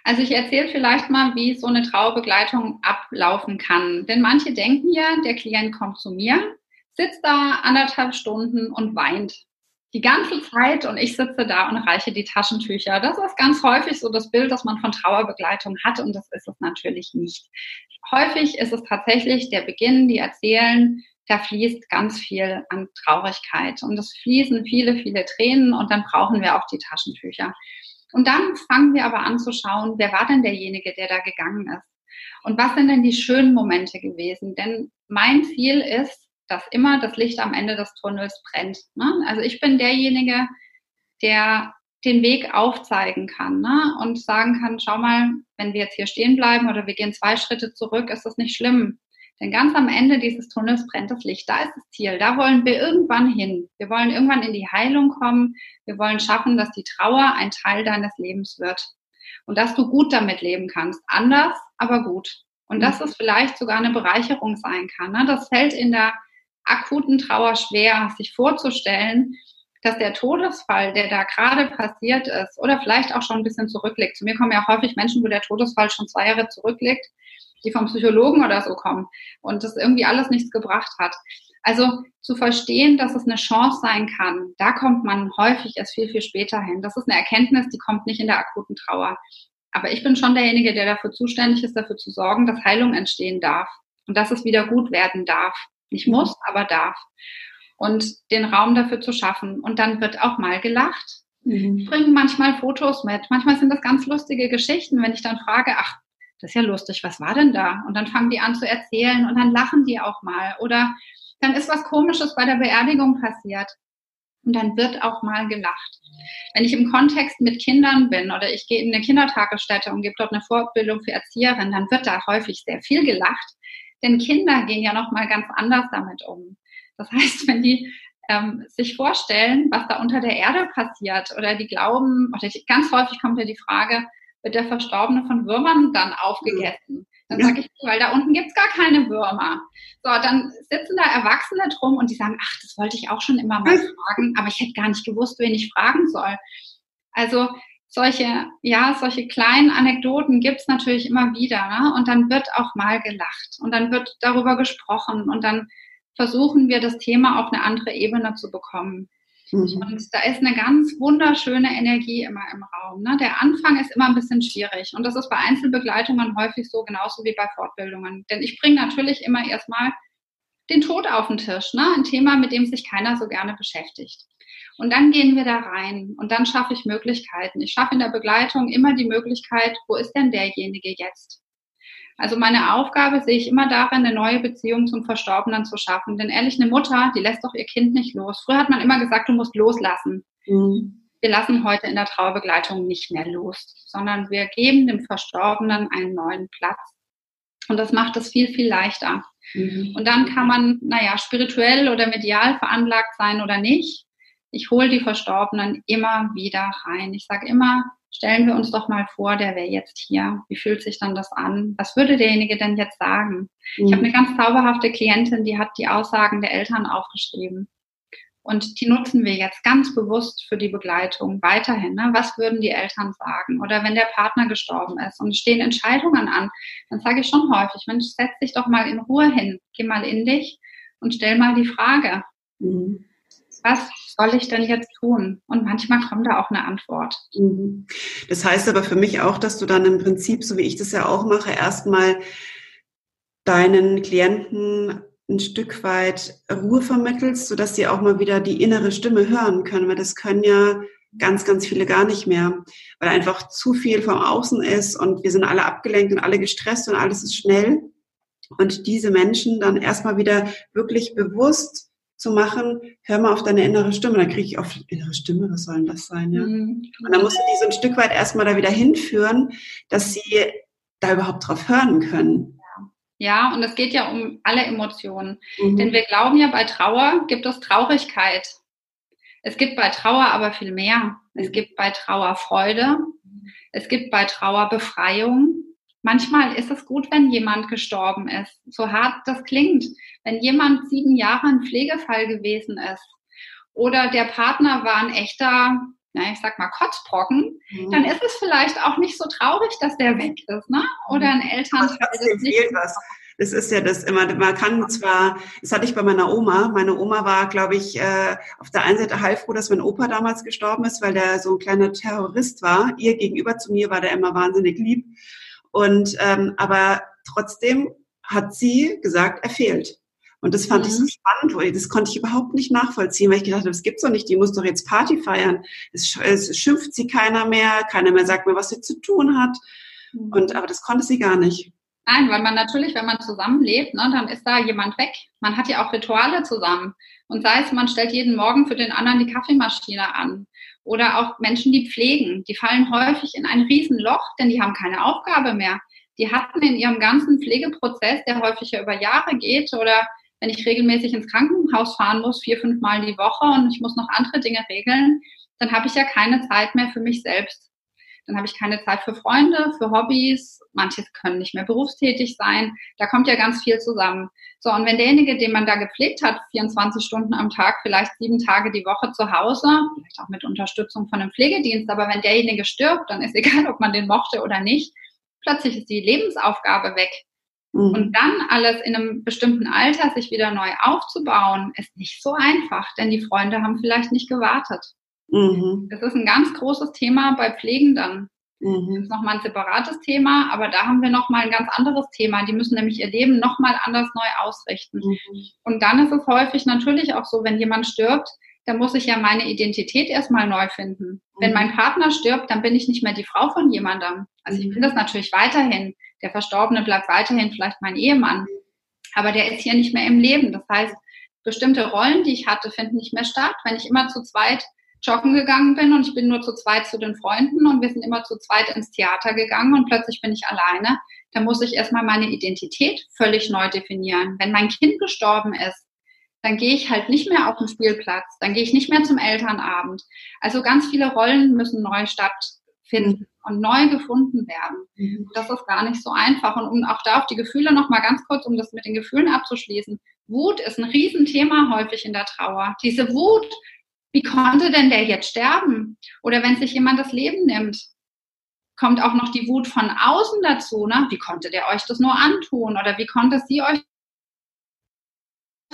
Also ich erzähle vielleicht mal, wie so eine Trauerbegleitung ablaufen kann. Denn manche denken ja, der Klient kommt zu mir, sitzt da anderthalb Stunden und weint die ganze Zeit und ich sitze da und reiche die Taschentücher. Das ist ganz häufig so das Bild, das man von Trauerbegleitung hat und das ist es natürlich nicht. Häufig ist es tatsächlich der Beginn, die erzählen, da fließt ganz viel an Traurigkeit und es fließen viele, viele Tränen und dann brauchen wir auch die Taschentücher. Und dann fangen wir aber an zu schauen, wer war denn derjenige, der da gegangen ist? Und was sind denn die schönen Momente gewesen? Denn mein Ziel ist, dass immer das Licht am Ende des Tunnels brennt. Ne? Also ich bin derjenige, der den Weg aufzeigen kann ne? und sagen kann, schau mal, wenn wir jetzt hier stehen bleiben oder wir gehen zwei Schritte zurück, ist das nicht schlimm. Denn ganz am Ende dieses Tunnels brennt das Licht. Da ist das Ziel. Da wollen wir irgendwann hin. Wir wollen irgendwann in die Heilung kommen. Wir wollen schaffen, dass die Trauer ein Teil deines Lebens wird. Und dass du gut damit leben kannst. Anders, aber gut. Und dass es vielleicht sogar eine Bereicherung sein kann. Ne? Das fällt in der akuten Trauer schwer, sich vorzustellen, dass der Todesfall, der da gerade passiert ist, oder vielleicht auch schon ein bisschen zurückliegt. Zu mir kommen ja häufig Menschen, wo der Todesfall schon zwei Jahre zurückliegt, die vom Psychologen oder so kommen und das irgendwie alles nichts gebracht hat. Also zu verstehen, dass es eine Chance sein kann, da kommt man häufig erst viel, viel später hin. Das ist eine Erkenntnis, die kommt nicht in der akuten Trauer. Aber ich bin schon derjenige, der dafür zuständig ist, dafür zu sorgen, dass Heilung entstehen darf und dass es wieder gut werden darf. Nicht muss, aber darf. Und den Raum dafür zu schaffen. Und dann wird auch mal gelacht. Mhm. Ich bringe manchmal Fotos mit. Manchmal sind das ganz lustige Geschichten, wenn ich dann frage, ach, das ist ja lustig, was war denn da? Und dann fangen die an zu erzählen und dann lachen die auch mal. Oder dann ist was Komisches bei der Beerdigung passiert. Und dann wird auch mal gelacht. Wenn ich im Kontext mit Kindern bin oder ich gehe in eine Kindertagesstätte und gebe dort eine Fortbildung für Erzieherinnen, dann wird da häufig sehr viel gelacht, denn Kinder gehen ja noch mal ganz anders damit um. Das heißt, wenn die ähm, sich vorstellen, was da unter der Erde passiert, oder die glauben, oder ganz häufig kommt ja die Frage, wird der Verstorbene von Würmern dann aufgegessen? Dann sage ich, weil da unten gibt's gar keine Würmer. So, dann sitzen da Erwachsene drum und die sagen, ach, das wollte ich auch schon immer mal fragen, aber ich hätte gar nicht gewusst, wen ich fragen soll. Also solche, ja, solche kleinen Anekdoten gibt's natürlich immer wieder. Ne? Und dann wird auch mal gelacht und dann wird darüber gesprochen und dann versuchen wir das Thema auf eine andere Ebene zu bekommen. Mhm. Und da ist eine ganz wunderschöne Energie immer im Raum. Ne? Der Anfang ist immer ein bisschen schwierig. Und das ist bei Einzelbegleitungen häufig so, genauso wie bei Fortbildungen. Denn ich bringe natürlich immer erstmal den Tod auf den Tisch. Ne? Ein Thema, mit dem sich keiner so gerne beschäftigt. Und dann gehen wir da rein und dann schaffe ich Möglichkeiten. Ich schaffe in der Begleitung immer die Möglichkeit, wo ist denn derjenige jetzt? Also meine Aufgabe sehe ich immer darin, eine neue Beziehung zum Verstorbenen zu schaffen. Denn ehrlich, eine Mutter, die lässt doch ihr Kind nicht los. Früher hat man immer gesagt, du musst loslassen. Mhm. Wir lassen heute in der Trauerbegleitung nicht mehr los, sondern wir geben dem Verstorbenen einen neuen Platz. Und das macht es viel, viel leichter. Mhm. Und dann kann man, naja, spirituell oder medial veranlagt sein oder nicht ich hole die Verstorbenen immer wieder rein. Ich sage immer, stellen wir uns doch mal vor, der wäre jetzt hier. Wie fühlt sich dann das an? Was würde derjenige denn jetzt sagen? Mhm. Ich habe eine ganz zauberhafte Klientin, die hat die Aussagen der Eltern aufgeschrieben. Und die nutzen wir jetzt ganz bewusst für die Begleitung weiterhin. Ne? Was würden die Eltern sagen? Oder wenn der Partner gestorben ist und es stehen Entscheidungen an, dann sage ich schon häufig, Mensch, setz dich doch mal in Ruhe hin, geh mal in dich und stell mal die Frage. Mhm was soll ich denn jetzt tun? Und manchmal kommt da auch eine Antwort. Mhm. Das heißt aber für mich auch, dass du dann im Prinzip, so wie ich das ja auch mache, erstmal deinen Klienten ein Stück weit Ruhe vermittelst, sodass sie auch mal wieder die innere Stimme hören können, weil das können ja ganz, ganz viele gar nicht mehr, weil einfach zu viel vom Außen ist und wir sind alle abgelenkt und alle gestresst und alles ist schnell. Und diese Menschen dann erstmal wieder wirklich bewusst zu machen, hör mal auf deine innere Stimme. Dann kriege ich oft innere Stimme, was soll denn das sein? Ja? Mhm. Und dann musst du die so ein Stück weit erstmal da wieder hinführen, dass sie da überhaupt drauf hören können. Ja, und es geht ja um alle Emotionen. Mhm. Denn wir glauben ja, bei Trauer gibt es Traurigkeit. Es gibt bei Trauer aber viel mehr. Es gibt bei Trauer Freude. Es gibt bei Trauer Befreiung. Manchmal ist es gut, wenn jemand gestorben ist. So hart das klingt. Wenn jemand sieben Jahre ein Pflegefall gewesen ist oder der Partner war ein echter, na, ich sag mal, Kotzbrocken, mhm. dann ist es vielleicht auch nicht so traurig, dass der weg ist, ne? Oder ein Elternteil. Das fehlt was. Das ist ja das immer, man kann zwar, das hatte ich bei meiner Oma, meine Oma war, glaube ich, äh, auf der einen Seite heilfroh, dass mein Opa damals gestorben ist, weil der so ein kleiner Terrorist war. Ihr gegenüber zu mir war der immer wahnsinnig lieb. Und ähm, aber trotzdem hat sie gesagt, er fehlt. Und das fand mhm. ich so mhm. spannend, weil das konnte ich überhaupt nicht nachvollziehen, weil ich gedacht habe, das gibt's doch nicht, die muss doch jetzt Party feiern. Es, es schimpft sie keiner mehr, keiner mehr sagt mir, was sie zu tun hat. Mhm. Und aber das konnte sie gar nicht. Nein, weil man natürlich, wenn man zusammenlebt, ne, dann ist da jemand weg. Man hat ja auch Rituale zusammen. Und sei es, man stellt jeden Morgen für den anderen die Kaffeemaschine an. Oder auch Menschen, die pflegen, die fallen häufig in ein Riesenloch, denn die haben keine Aufgabe mehr. Die hatten in ihrem ganzen Pflegeprozess, der häufig ja über Jahre geht, oder wenn ich regelmäßig ins Krankenhaus fahren muss, vier, fünf Mal die Woche und ich muss noch andere Dinge regeln, dann habe ich ja keine Zeit mehr für mich selbst. Dann habe ich keine Zeit für Freunde, für Hobbys. Manche können nicht mehr berufstätig sein. Da kommt ja ganz viel zusammen. So, und wenn derjenige, den man da gepflegt hat, 24 Stunden am Tag, vielleicht sieben Tage die Woche zu Hause, vielleicht auch mit Unterstützung von einem Pflegedienst, aber wenn derjenige stirbt, dann ist egal, ob man den mochte oder nicht, plötzlich ist die Lebensaufgabe weg. Mhm. Und dann alles in einem bestimmten Alter sich wieder neu aufzubauen, ist nicht so einfach, denn die Freunde haben vielleicht nicht gewartet. Mhm. Das ist ein ganz großes Thema bei Pflegenden. Mhm. Das ist nochmal ein separates Thema, aber da haben wir nochmal ein ganz anderes Thema. Die müssen nämlich ihr Leben nochmal anders neu ausrichten. Mhm. Und dann ist es häufig natürlich auch so, wenn jemand stirbt, dann muss ich ja meine Identität erstmal neu finden. Mhm. Wenn mein Partner stirbt, dann bin ich nicht mehr die Frau von jemandem. Also ich bin das natürlich weiterhin. Der Verstorbene bleibt weiterhin vielleicht mein Ehemann. Aber der ist hier nicht mehr im Leben. Das heißt, bestimmte Rollen, die ich hatte, finden nicht mehr statt. Wenn ich immer zu zweit joggen gegangen bin und ich bin nur zu zweit zu den Freunden und wir sind immer zu zweit ins Theater gegangen und plötzlich bin ich alleine, dann muss ich erstmal meine Identität völlig neu definieren. Wenn mein Kind gestorben ist, dann gehe ich halt nicht mehr auf den Spielplatz, dann gehe ich nicht mehr zum Elternabend. Also ganz viele Rollen müssen neu stattfinden und neu gefunden werden. Mhm. Das ist gar nicht so einfach. Und um auch da auf die Gefühle nochmal ganz kurz, um das mit den Gefühlen abzuschließen. Wut ist ein Riesenthema häufig in der Trauer. Diese Wut wie konnte denn der jetzt sterben? Oder wenn sich jemand das Leben nimmt, kommt auch noch die Wut von außen dazu. Ne? Wie konnte der euch das nur antun? Oder wie konnte sie euch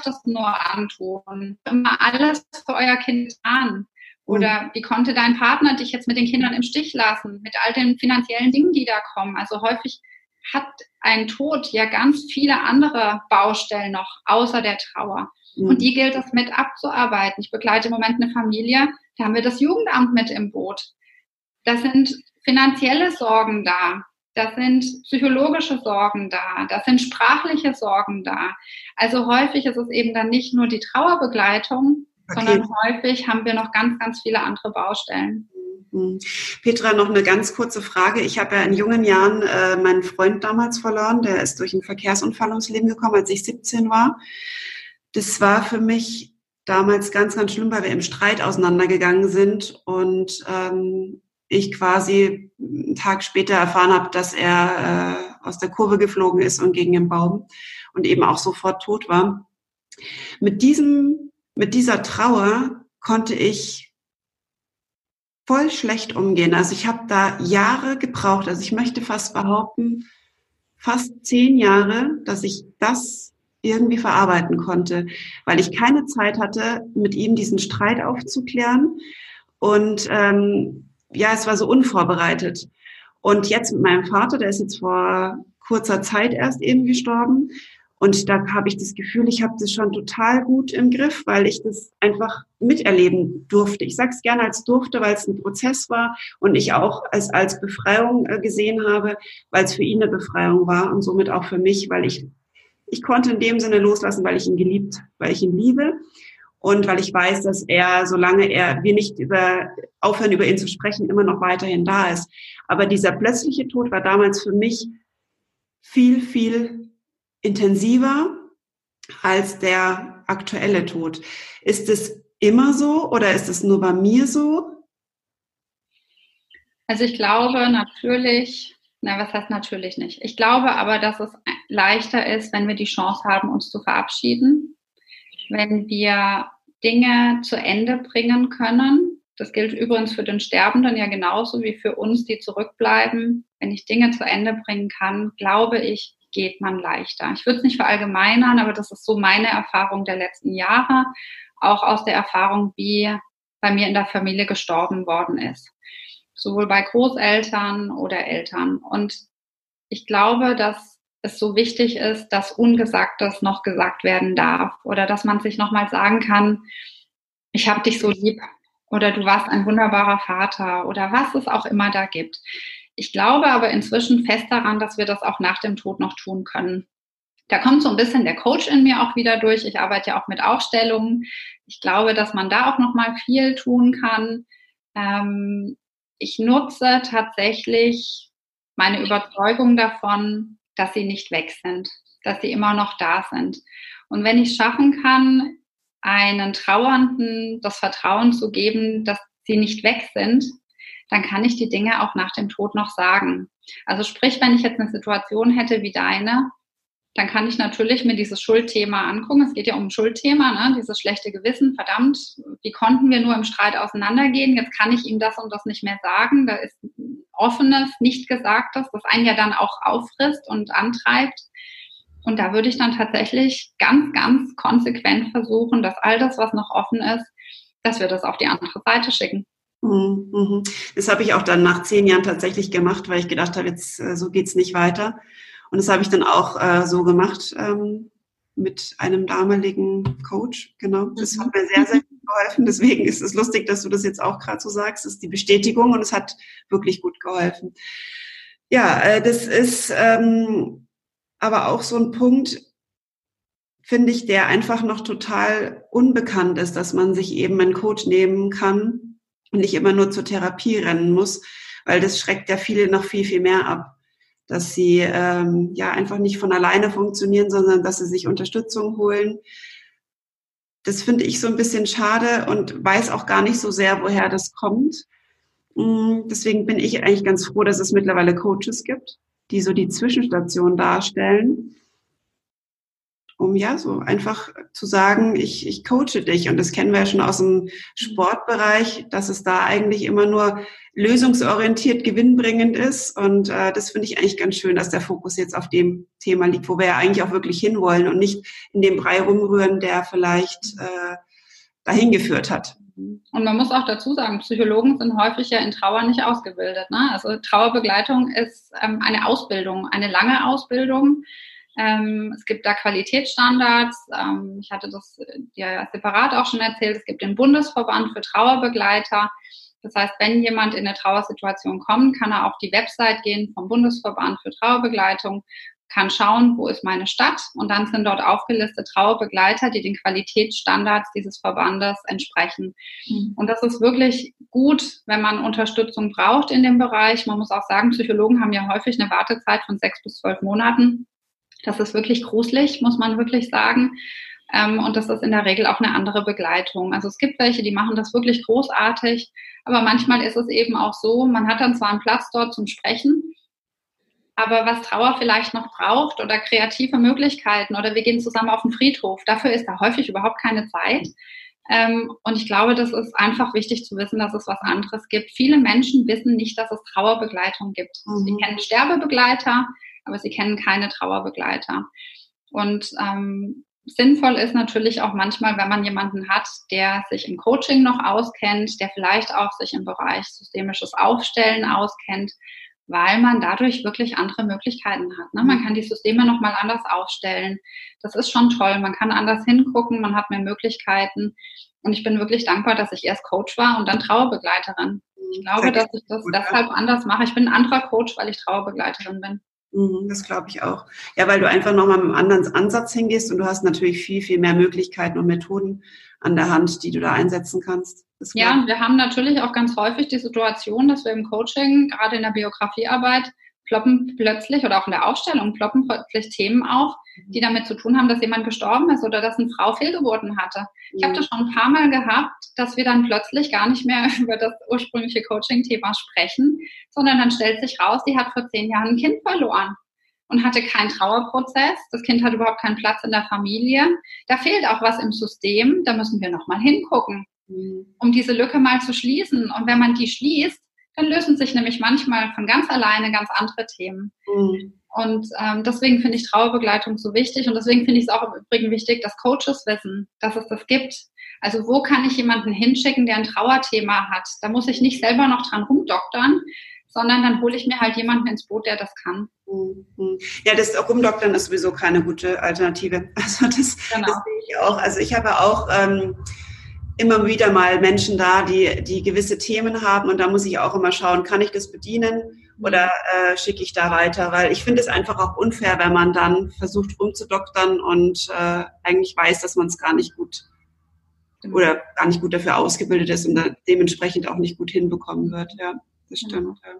das nur antun? Immer alles für euer Kind an. Oder mhm. wie konnte dein Partner dich jetzt mit den Kindern im Stich lassen? Mit all den finanziellen Dingen, die da kommen. Also häufig hat ein Tod ja ganz viele andere Baustellen noch außer der Trauer. Mhm. Und die gilt es mit abzuarbeiten. Ich begleite im Moment eine Familie, da haben wir das Jugendamt mit im Boot. Da sind finanzielle Sorgen da. Da sind psychologische Sorgen da, da sind sprachliche Sorgen da. Also häufig ist es eben dann nicht nur die Trauerbegleitung, okay. sondern häufig haben wir noch ganz, ganz viele andere Baustellen. Mhm. Petra, noch eine ganz kurze Frage. Ich habe ja in jungen Jahren äh, meinen Freund damals verloren. Der ist durch einen Verkehrsunfall ums Leben gekommen, als ich 17 war das war für mich damals ganz, ganz schlimm, weil wir im Streit auseinandergegangen sind und ähm, ich quasi einen Tag später erfahren habe, dass er äh, aus der Kurve geflogen ist und gegen den Baum und eben auch sofort tot war. Mit diesem, mit dieser Trauer konnte ich voll schlecht umgehen. Also ich habe da Jahre gebraucht. Also ich möchte fast behaupten, fast zehn Jahre, dass ich das irgendwie verarbeiten konnte, weil ich keine Zeit hatte, mit ihm diesen Streit aufzuklären. Und ähm, ja, es war so unvorbereitet. Und jetzt mit meinem Vater, der ist jetzt vor kurzer Zeit erst eben gestorben. Und da habe ich das Gefühl, ich habe das schon total gut im Griff, weil ich das einfach miterleben durfte. Ich sage es gerne als durfte, weil es ein Prozess war und ich auch als, als Befreiung äh, gesehen habe, weil es für ihn eine Befreiung war und somit auch für mich, weil ich, ich konnte in dem Sinne loslassen, weil ich ihn geliebt, weil ich ihn liebe und weil ich weiß, dass er, solange er, wir nicht über, aufhören, über ihn zu sprechen, immer noch weiterhin da ist. Aber dieser plötzliche Tod war damals für mich viel, viel intensiver als der aktuelle Tod. Ist es immer so oder ist es nur bei mir so? Also ich glaube natürlich, na, was heißt natürlich nicht? Ich glaube aber, dass es leichter ist, wenn wir die Chance haben, uns zu verabschieden, wenn wir Dinge zu Ende bringen können. Das gilt übrigens für den Sterbenden ja genauso wie für uns, die zurückbleiben. Wenn ich Dinge zu Ende bringen kann, glaube ich, geht man leichter. Ich würde es nicht verallgemeinern, aber das ist so meine Erfahrung der letzten Jahre, auch aus der Erfahrung, wie bei mir in der Familie gestorben worden ist. Sowohl bei Großeltern oder Eltern. Und ich glaube, dass es so wichtig ist, dass Ungesagtes noch gesagt werden darf oder dass man sich nochmal sagen kann, ich habe dich so lieb oder du warst ein wunderbarer Vater oder was es auch immer da gibt. Ich glaube aber inzwischen fest daran, dass wir das auch nach dem Tod noch tun können. Da kommt so ein bisschen der Coach in mir auch wieder durch. Ich arbeite ja auch mit Aufstellungen. Ich glaube, dass man da auch noch mal viel tun kann. Ähm, ich nutze tatsächlich meine Überzeugung davon, dass sie nicht weg sind, dass sie immer noch da sind. Und wenn ich es schaffen kann, einen Trauernden das Vertrauen zu geben, dass sie nicht weg sind, dann kann ich die Dinge auch nach dem Tod noch sagen. Also sprich, wenn ich jetzt eine Situation hätte wie deine, dann kann ich natürlich mir dieses Schuldthema angucken. Es geht ja um ein Schuldthema, ne? dieses schlechte Gewissen. Verdammt, wie konnten wir nur im Streit auseinandergehen? Jetzt kann ich ihm das und das nicht mehr sagen. Da ist offenes, nicht gesagtes, das einen ja dann auch auffrisst und antreibt. Und da würde ich dann tatsächlich ganz, ganz konsequent versuchen, dass all das, was noch offen ist, dass wir das auf die andere Seite schicken. Mhm, mhm. Das habe ich auch dann nach zehn Jahren tatsächlich gemacht, weil ich gedacht habe, jetzt äh, so geht's nicht weiter. Und das habe ich dann auch äh, so gemacht ähm, mit einem damaligen Coach. Genau, das hat mir sehr, sehr gut geholfen. Deswegen ist es lustig, dass du das jetzt auch gerade so sagst. Das ist die Bestätigung und es hat wirklich gut geholfen. Ja, äh, das ist ähm, aber auch so ein Punkt, finde ich, der einfach noch total unbekannt ist, dass man sich eben einen Coach nehmen kann, und nicht immer nur zur Therapie rennen muss, weil das schreckt ja viele noch viel, viel mehr ab, dass sie ähm, ja einfach nicht von alleine funktionieren, sondern dass sie sich Unterstützung holen. Das finde ich so ein bisschen schade und weiß auch gar nicht so sehr, woher das kommt. Mm, deswegen bin ich eigentlich ganz froh, dass es mittlerweile Coaches gibt, die so die Zwischenstation darstellen um ja so einfach zu sagen, ich, ich coache dich. Und das kennen wir ja schon aus dem Sportbereich, dass es da eigentlich immer nur lösungsorientiert gewinnbringend ist. Und äh, das finde ich eigentlich ganz schön, dass der Fokus jetzt auf dem Thema liegt, wo wir ja eigentlich auch wirklich hinwollen und nicht in dem Brei rumrühren, der vielleicht äh, dahin geführt hat. Und man muss auch dazu sagen, Psychologen sind häufig ja in Trauer nicht ausgebildet. Ne? Also Trauerbegleitung ist ähm, eine Ausbildung, eine lange Ausbildung ähm, es gibt da Qualitätsstandards. Ähm, ich hatte das ja separat auch schon erzählt. Es gibt den Bundesverband für Trauerbegleiter. Das heißt, wenn jemand in eine Trauersituation kommt, kann er auf die Website gehen vom Bundesverband für Trauerbegleitung, kann schauen, wo ist meine Stadt und dann sind dort aufgelistet Trauerbegleiter, die den Qualitätsstandards dieses Verbandes entsprechen. Mhm. Und das ist wirklich gut, wenn man Unterstützung braucht in dem Bereich. Man muss auch sagen, Psychologen haben ja häufig eine Wartezeit von sechs bis zwölf Monaten. Das ist wirklich gruselig, muss man wirklich sagen. Ähm, und das ist in der Regel auch eine andere Begleitung. Also es gibt welche, die machen das wirklich großartig, aber manchmal ist es eben auch so, man hat dann zwar einen Platz dort zum Sprechen, aber was Trauer vielleicht noch braucht oder kreative Möglichkeiten oder wir gehen zusammen auf den Friedhof, dafür ist da häufig überhaupt keine Zeit. Ähm, und ich glaube, das ist einfach wichtig zu wissen, dass es was anderes gibt. Viele Menschen wissen nicht, dass es Trauerbegleitung gibt. Mhm. Sie kennen Sterbebegleiter, aber sie kennen keine Trauerbegleiter. Und ähm, sinnvoll ist natürlich auch manchmal, wenn man jemanden hat, der sich im Coaching noch auskennt, der vielleicht auch sich im Bereich systemisches Aufstellen auskennt, weil man dadurch wirklich andere Möglichkeiten hat. Ne? Man mhm. kann die Systeme nochmal anders aufstellen. Das ist schon toll. Man kann anders hingucken, man hat mehr Möglichkeiten. Und ich bin wirklich dankbar, dass ich erst Coach war und dann Trauerbegleiterin. Ich mhm. glaube, dass ich das deshalb anders mache. Ich bin ein anderer Coach, weil ich Trauerbegleiterin bin. Mhm, das glaube ich auch. Ja, weil du einfach nochmal mit einem anderen Ansatz hingehst und du hast natürlich viel, viel mehr Möglichkeiten und Methoden an der Hand, die du da einsetzen kannst. Ja, und wir haben natürlich auch ganz häufig die Situation, dass wir im Coaching, gerade in der Biografiearbeit, ploppen plötzlich oder auch in der Aufstellung ploppen plötzlich Themen auf, die mhm. damit zu tun haben, dass jemand gestorben ist oder dass eine Frau Fehlgeburten hatte. Ich habe mhm. das schon ein paar Mal gehabt, dass wir dann plötzlich gar nicht mehr über das ursprüngliche Coaching-Thema sprechen, sondern dann stellt sich raus, die hat vor zehn Jahren ein Kind verloren und hatte keinen Trauerprozess. Das Kind hat überhaupt keinen Platz in der Familie. Da fehlt auch was im System. Da müssen wir nochmal hingucken, mhm. um diese Lücke mal zu schließen. Und wenn man die schließt, dann lösen sich nämlich manchmal von ganz alleine ganz andere Themen. Mhm. Und ähm, deswegen finde ich Trauerbegleitung so wichtig und deswegen finde ich es auch im Übrigen wichtig, dass Coaches wissen, dass es das gibt. Also wo kann ich jemanden hinschicken, der ein Trauerthema hat? Da muss ich nicht selber noch dran rumdoktern, sondern dann hole ich mir halt jemanden ins Boot, der das kann. Mhm. Ja, das Rumdoktern ist sowieso keine gute Alternative. Also das, genau. das sehe ich auch. Also ich habe auch ähm, immer wieder mal Menschen da, die, die gewisse Themen haben und da muss ich auch immer schauen, kann ich das bedienen oder äh, schicke ich da weiter? Weil ich finde es einfach auch unfair, wenn man dann versucht rumzudoktern und äh, eigentlich weiß, dass man es gar nicht gut oder gar nicht gut dafür ausgebildet ist und dementsprechend auch nicht gut hinbekommen wird. Ja, das stimmt. Ja.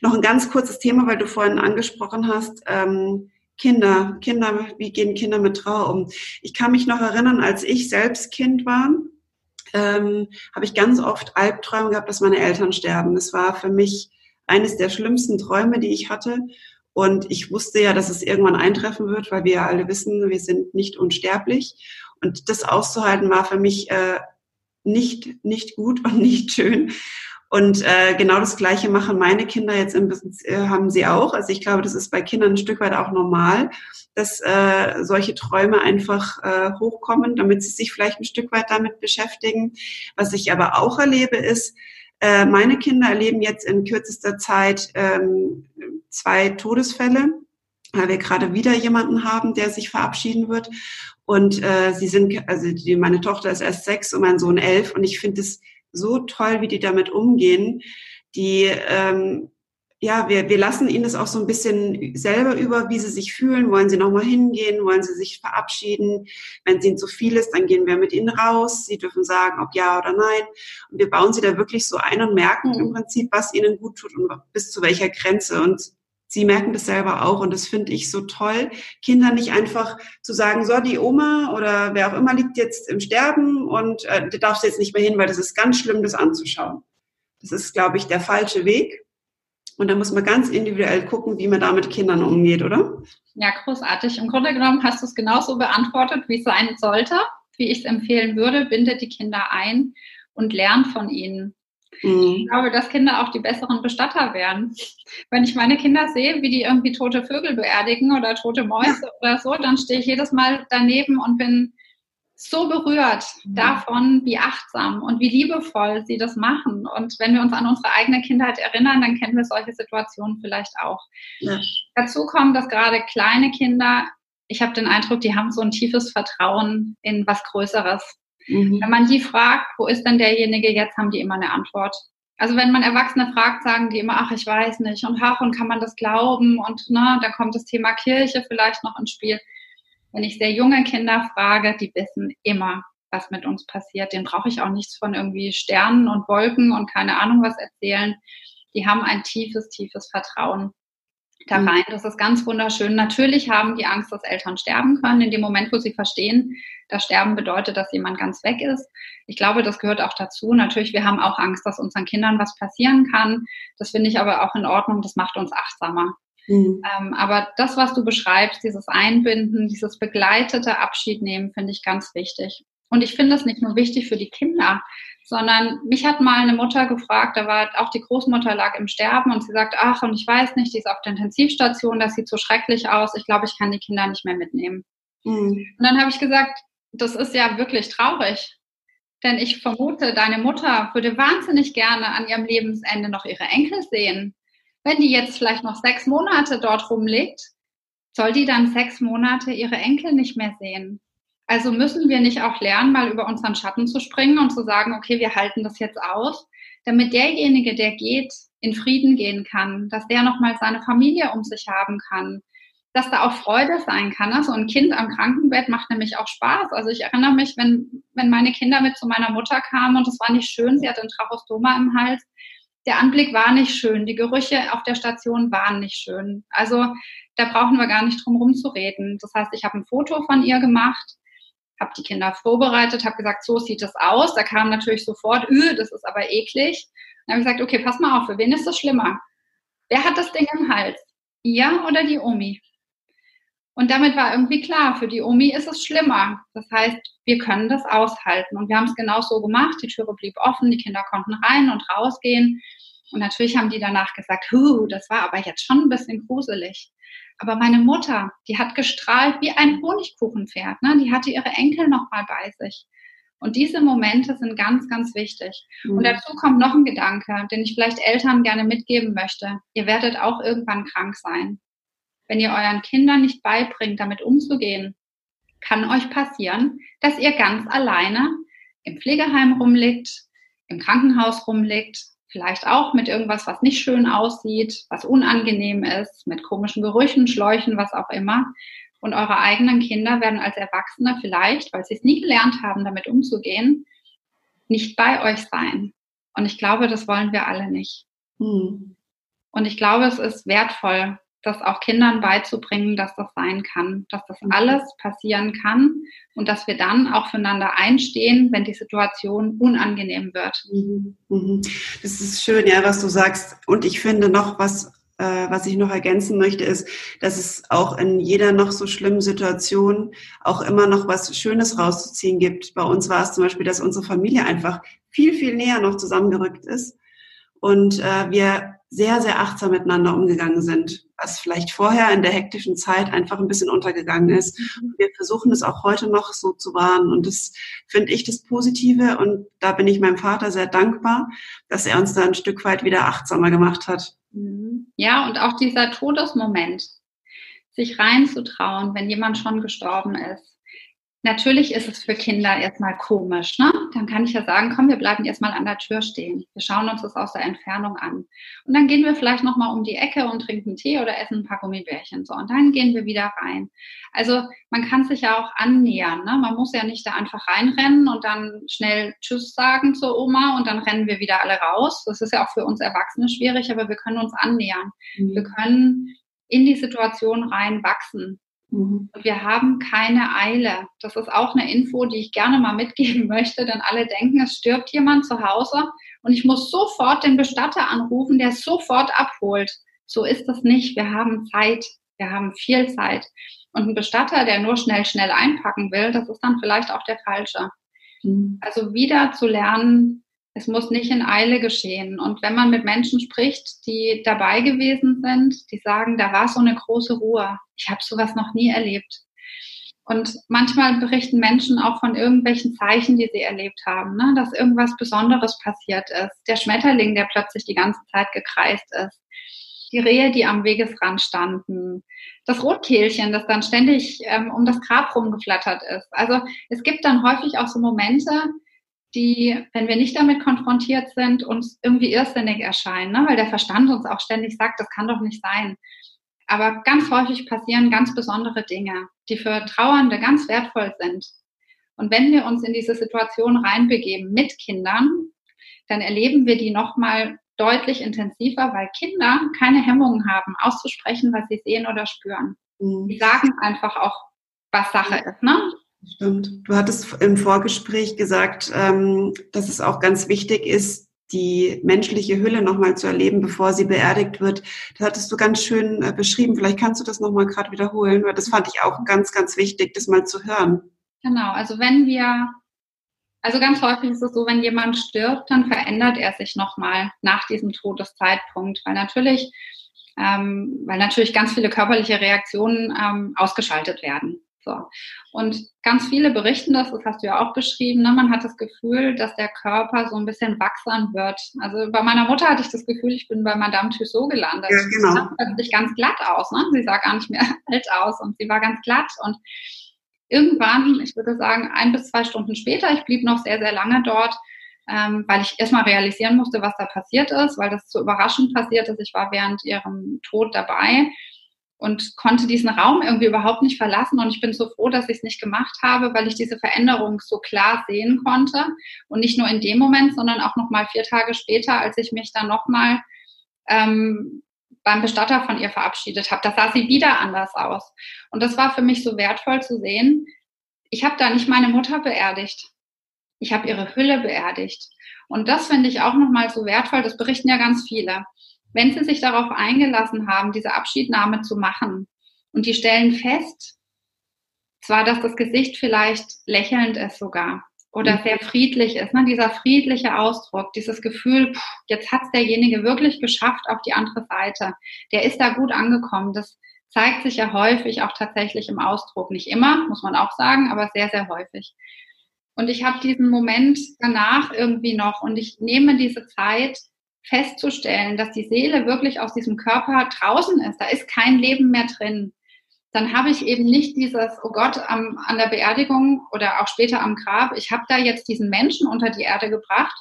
Noch ein ganz kurzes Thema, weil du vorhin angesprochen hast. Ähm, Kinder, Kinder, wie gehen Kinder mit Trauer um? Ich kann mich noch erinnern, als ich selbst Kind war, ähm, habe ich ganz oft Albträume gehabt, dass meine Eltern sterben. Das war für mich eines der schlimmsten Träume, die ich hatte. Und ich wusste ja, dass es irgendwann eintreffen wird, weil wir ja alle wissen, wir sind nicht unsterblich. Und das auszuhalten war für mich äh, nicht, nicht gut und nicht schön. Und äh, genau das Gleiche machen meine Kinder jetzt im Business, äh, haben sie auch. Also ich glaube, das ist bei Kindern ein Stück weit auch normal, dass äh, solche Träume einfach äh, hochkommen, damit sie sich vielleicht ein Stück weit damit beschäftigen. Was ich aber auch erlebe, ist, äh, meine Kinder erleben jetzt in kürzester Zeit ähm, zwei Todesfälle, weil wir gerade wieder jemanden haben, der sich verabschieden wird. Und äh, sie sind, also die, meine Tochter ist erst sechs und mein Sohn elf. Und ich finde es so toll, wie die damit umgehen. Die, ähm, ja, wir, wir lassen ihnen das auch so ein bisschen selber über, wie sie sich fühlen. Wollen sie nochmal hingehen? Wollen sie sich verabschieden? Wenn es ihnen zu viel ist, dann gehen wir mit ihnen raus. Sie dürfen sagen, ob ja oder nein. Und wir bauen sie da wirklich so ein und merken im Prinzip, was ihnen gut tut und bis zu welcher Grenze. Und Sie merken das selber auch und das finde ich so toll, Kinder nicht einfach zu sagen, so die Oma oder wer auch immer liegt jetzt im Sterben und äh, du darfst jetzt nicht mehr hin, weil das ist ganz schlimm, das anzuschauen. Das ist, glaube ich, der falsche Weg. Und da muss man ganz individuell gucken, wie man da mit Kindern umgeht, oder? Ja, großartig. Im Grunde genommen hast du es genauso beantwortet, wie es sein sollte, wie ich es empfehlen würde. Bindet die Kinder ein und lernt von ihnen. Mhm. Ich glaube, dass Kinder auch die besseren Bestatter werden. Wenn ich meine Kinder sehe, wie die irgendwie tote Vögel beerdigen oder tote Mäuse ja. oder so, dann stehe ich jedes Mal daneben und bin so berührt mhm. davon, wie achtsam und wie liebevoll sie das machen. Und wenn wir uns an unsere eigene Kindheit erinnern, dann kennen wir solche Situationen vielleicht auch. Ja. Dazu kommt, dass gerade kleine Kinder, ich habe den Eindruck, die haben so ein tiefes Vertrauen in was Größeres. Mhm. Wenn man die fragt, wo ist denn derjenige, jetzt haben die immer eine Antwort. Also wenn man Erwachsene fragt, sagen die immer, ach, ich weiß nicht und ach, und kann man das glauben und ne, da kommt das Thema Kirche vielleicht noch ins Spiel. Wenn ich sehr junge Kinder frage, die wissen immer, was mit uns passiert. Den brauche ich auch nichts von irgendwie Sternen und Wolken und keine Ahnung was erzählen. Die haben ein tiefes, tiefes Vertrauen da mhm. rein. Das ist ganz wunderschön. Natürlich haben die Angst, dass Eltern sterben können. In dem Moment, wo sie verstehen, dass Sterben bedeutet, dass jemand ganz weg ist. Ich glaube, das gehört auch dazu. Natürlich, wir haben auch Angst, dass unseren Kindern was passieren kann. Das finde ich aber auch in Ordnung. Das macht uns achtsamer. Mhm. Ähm, aber das, was du beschreibst, dieses Einbinden, dieses begleitete Abschied nehmen, finde ich ganz wichtig. Und ich finde es nicht nur wichtig für die Kinder, sondern mich hat mal eine Mutter gefragt, da war auch die Großmutter lag im Sterben und sie sagt, ach, und ich weiß nicht, die ist auf der Intensivstation, das sieht so schrecklich aus, ich glaube, ich kann die Kinder nicht mehr mitnehmen. Mhm. Und dann habe ich gesagt, das ist ja wirklich traurig, denn ich vermute, deine Mutter würde wahnsinnig gerne an ihrem Lebensende noch ihre Enkel sehen. Wenn die jetzt vielleicht noch sechs Monate dort rumliegt, soll die dann sechs Monate ihre Enkel nicht mehr sehen? Also müssen wir nicht auch lernen, mal über unseren Schatten zu springen und zu sagen, okay, wir halten das jetzt aus, damit derjenige, der geht, in Frieden gehen kann, dass der nochmal seine Familie um sich haben kann, dass da auch Freude sein kann. Ne? So ein Kind am Krankenbett macht nämlich auch Spaß. Also ich erinnere mich, wenn, wenn meine Kinder mit zu meiner Mutter kamen und es war nicht schön, sie hatte ein Trachostoma im Hals, der Anblick war nicht schön, die Gerüche auf der Station waren nicht schön. Also da brauchen wir gar nicht drum herum zu reden. Das heißt, ich habe ein Foto von ihr gemacht, habe die Kinder vorbereitet, habe gesagt, so sieht es aus. Da kam natürlich sofort, öh, das ist aber eklig. Dann habe ich gesagt, okay, pass mal auf, für wen ist das schlimmer? Wer hat das Ding im Hals? Ihr oder die Omi? Und damit war irgendwie klar, für die Omi ist es schlimmer. Das heißt, wir können das aushalten. Und wir haben es genau so gemacht. Die Türe blieb offen, die Kinder konnten rein und rausgehen. Und natürlich haben die danach gesagt, Huh, das war aber jetzt schon ein bisschen gruselig. Aber meine Mutter, die hat gestrahlt wie ein Honigkuchenpferd. Ne? Die hatte ihre Enkel noch mal bei sich. Und diese Momente sind ganz, ganz wichtig. Mhm. Und dazu kommt noch ein Gedanke, den ich vielleicht Eltern gerne mitgeben möchte. Ihr werdet auch irgendwann krank sein. Wenn ihr euren Kindern nicht beibringt, damit umzugehen, kann euch passieren, dass ihr ganz alleine im Pflegeheim rumliegt, im Krankenhaus rumliegt, vielleicht auch mit irgendwas, was nicht schön aussieht, was unangenehm ist, mit komischen Gerüchen, Schläuchen, was auch immer. Und eure eigenen Kinder werden als Erwachsene vielleicht, weil sie es nie gelernt haben, damit umzugehen, nicht bei euch sein. Und ich glaube, das wollen wir alle nicht. Hm. Und ich glaube, es ist wertvoll, das auch Kindern beizubringen, dass das sein kann, dass das mhm. alles passieren kann und dass wir dann auch füreinander einstehen, wenn die Situation unangenehm wird. Mhm. Mhm. Das ist schön, ja, was du sagst. Und ich finde noch, was, äh, was ich noch ergänzen möchte, ist, dass es auch in jeder noch so schlimmen Situation auch immer noch was Schönes rauszuziehen gibt. Bei uns war es zum Beispiel, dass unsere Familie einfach viel, viel näher noch zusammengerückt ist und äh, wir sehr, sehr achtsam miteinander umgegangen sind, was vielleicht vorher in der hektischen Zeit einfach ein bisschen untergegangen ist. Mhm. Wir versuchen es auch heute noch so zu wahren und das finde ich das Positive und da bin ich meinem Vater sehr dankbar, dass er uns da ein Stück weit wieder achtsamer gemacht hat. Mhm. Ja, und auch dieser Todesmoment, sich reinzutrauen, wenn jemand schon gestorben ist Natürlich ist es für Kinder erstmal komisch. Ne? Dann kann ich ja sagen, komm, wir bleiben erstmal an der Tür stehen. Wir schauen uns das aus der Entfernung an. Und dann gehen wir vielleicht nochmal um die Ecke und trinken Tee oder essen ein paar Gummibärchen. So, und dann gehen wir wieder rein. Also man kann sich ja auch annähern. Ne? Man muss ja nicht da einfach reinrennen und dann schnell Tschüss sagen zur Oma und dann rennen wir wieder alle raus. Das ist ja auch für uns Erwachsene schwierig, aber wir können uns annähern. Mhm. Wir können in die Situation reinwachsen. Mhm. Und wir haben keine Eile. Das ist auch eine Info, die ich gerne mal mitgeben möchte, denn alle denken, es stirbt jemand zu Hause und ich muss sofort den Bestatter anrufen, der es sofort abholt. So ist es nicht. Wir haben Zeit. Wir haben viel Zeit. Und ein Bestatter, der nur schnell, schnell einpacken will, das ist dann vielleicht auch der falsche. Mhm. Also wieder zu lernen, es muss nicht in Eile geschehen. Und wenn man mit Menschen spricht, die dabei gewesen sind, die sagen, da war so eine große Ruhe. Ich habe sowas noch nie erlebt. Und manchmal berichten Menschen auch von irgendwelchen Zeichen, die sie erlebt haben, ne? dass irgendwas Besonderes passiert ist. Der Schmetterling, der plötzlich die ganze Zeit gekreist ist. Die Rehe, die am Wegesrand standen. Das Rotkehlchen, das dann ständig ähm, um das Grab rumgeflattert ist. Also es gibt dann häufig auch so Momente, die, wenn wir nicht damit konfrontiert sind, uns irgendwie irrsinnig erscheinen, ne? weil der Verstand uns auch ständig sagt, das kann doch nicht sein. Aber ganz häufig passieren ganz besondere Dinge, die für Trauernde ganz wertvoll sind. Und wenn wir uns in diese Situation reinbegeben mit Kindern, dann erleben wir die nochmal deutlich intensiver, weil Kinder keine Hemmungen haben, auszusprechen, was sie sehen oder spüren. Mhm. Die sagen einfach auch, was Sache ist. Ne? Stimmt. Du hattest im Vorgespräch gesagt, ähm, dass es auch ganz wichtig ist, die menschliche Hülle nochmal zu erleben, bevor sie beerdigt wird. Das hattest du ganz schön äh, beschrieben. Vielleicht kannst du das nochmal gerade wiederholen, weil das fand ich auch ganz, ganz wichtig, das mal zu hören. Genau, also wenn wir, also ganz häufig ist es so, wenn jemand stirbt, dann verändert er sich nochmal nach diesem Todeszeitpunkt, weil natürlich, ähm, weil natürlich ganz viele körperliche Reaktionen ähm, ausgeschaltet werden. So. Und ganz viele berichten das, das hast du ja auch beschrieben, ne? man hat das Gefühl, dass der Körper so ein bisschen wachsern wird. Also bei meiner Mutter hatte ich das Gefühl, ich bin bei Madame Tussaud gelandet. Ja, genau. Sie sah plötzlich ganz glatt aus, ne? sie sah gar nicht mehr alt aus und sie war ganz glatt und irgendwann, ich würde sagen, ein bis zwei Stunden später, ich blieb noch sehr, sehr lange dort, ähm, weil ich erstmal realisieren musste, was da passiert ist, weil das so überraschend passiert ist. Ich war während ihrem Tod dabei und konnte diesen Raum irgendwie überhaupt nicht verlassen. Und ich bin so froh, dass ich es nicht gemacht habe, weil ich diese Veränderung so klar sehen konnte. Und nicht nur in dem Moment, sondern auch nochmal vier Tage später, als ich mich dann nochmal ähm, beim Bestatter von ihr verabschiedet habe. Da sah sie wieder anders aus. Und das war für mich so wertvoll zu sehen. Ich habe da nicht meine Mutter beerdigt. Ich habe ihre Hülle beerdigt. Und das finde ich auch nochmal so wertvoll. Das berichten ja ganz viele wenn sie sich darauf eingelassen haben, diese Abschiednahme zu machen und die stellen fest, zwar, dass das Gesicht vielleicht lächelnd ist sogar oder mhm. sehr friedlich ist, ne? dieser friedliche Ausdruck, dieses Gefühl, pff, jetzt hat es derjenige wirklich geschafft auf die andere Seite, der ist da gut angekommen. Das zeigt sich ja häufig auch tatsächlich im Ausdruck. Nicht immer, muss man auch sagen, aber sehr, sehr häufig. Und ich habe diesen Moment danach irgendwie noch und ich nehme diese Zeit, festzustellen, dass die Seele wirklich aus diesem Körper draußen ist, da ist kein Leben mehr drin, dann habe ich eben nicht dieses, oh Gott, am, an der Beerdigung oder auch später am Grab, ich habe da jetzt diesen Menschen unter die Erde gebracht,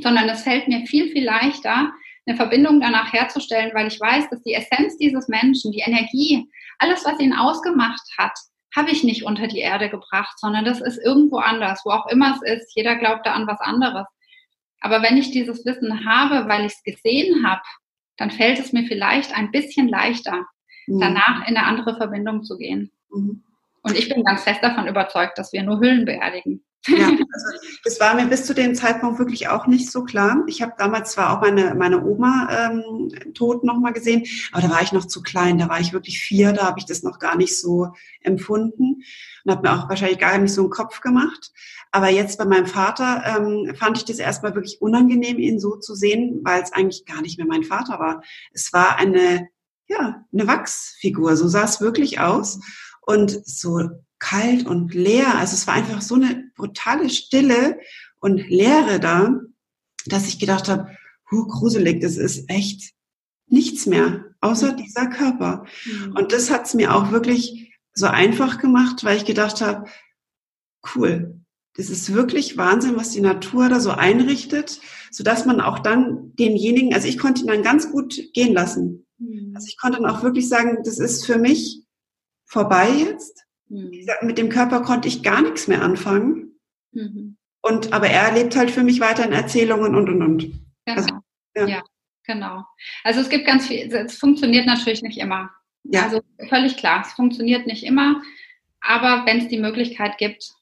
sondern es fällt mir viel, viel leichter, eine Verbindung danach herzustellen, weil ich weiß, dass die Essenz dieses Menschen, die Energie, alles, was ihn ausgemacht hat, habe ich nicht unter die Erde gebracht, sondern das ist irgendwo anders, wo auch immer es ist. Jeder glaubt da an was anderes. Aber wenn ich dieses Wissen habe, weil ich es gesehen habe, dann fällt es mir vielleicht ein bisschen leichter, mhm. danach in eine andere Verbindung zu gehen. Mhm. Und ich bin ganz fest davon überzeugt, dass wir nur Hüllen beerdigen. Ja, also das war mir bis zu dem Zeitpunkt wirklich auch nicht so klar. Ich habe damals zwar auch meine, meine Oma ähm, tot nochmal gesehen, aber da war ich noch zu klein, da war ich wirklich vier, da habe ich das noch gar nicht so empfunden und habe mir auch wahrscheinlich gar nicht so einen Kopf gemacht. Aber jetzt bei meinem Vater ähm, fand ich das erstmal wirklich unangenehm, ihn so zu sehen, weil es eigentlich gar nicht mehr mein Vater war. Es war eine, ja, eine Wachsfigur, so sah es wirklich aus. Und so kalt und leer. Also es war einfach so eine brutale Stille und Leere da, dass ich gedacht habe, huh, gruselig, das ist echt nichts mehr, außer mhm. dieser Körper. Mhm. Und das hat es mir auch wirklich so einfach gemacht, weil ich gedacht habe, cool, das ist wirklich Wahnsinn, was die Natur da so einrichtet, so dass man auch dann denjenigen, also ich konnte ihn dann ganz gut gehen lassen. Mhm. Also ich konnte dann auch wirklich sagen, das ist für mich vorbei jetzt. Mhm. Mit dem Körper konnte ich gar nichts mehr anfangen. Mhm. Und, aber er lebt halt für mich weiter in Erzählungen und, und, und. Genau. Also, ja. ja. genau. Also es gibt ganz viel, es funktioniert natürlich nicht immer. Ja. Also völlig klar, es funktioniert nicht immer. Aber wenn es die Möglichkeit gibt,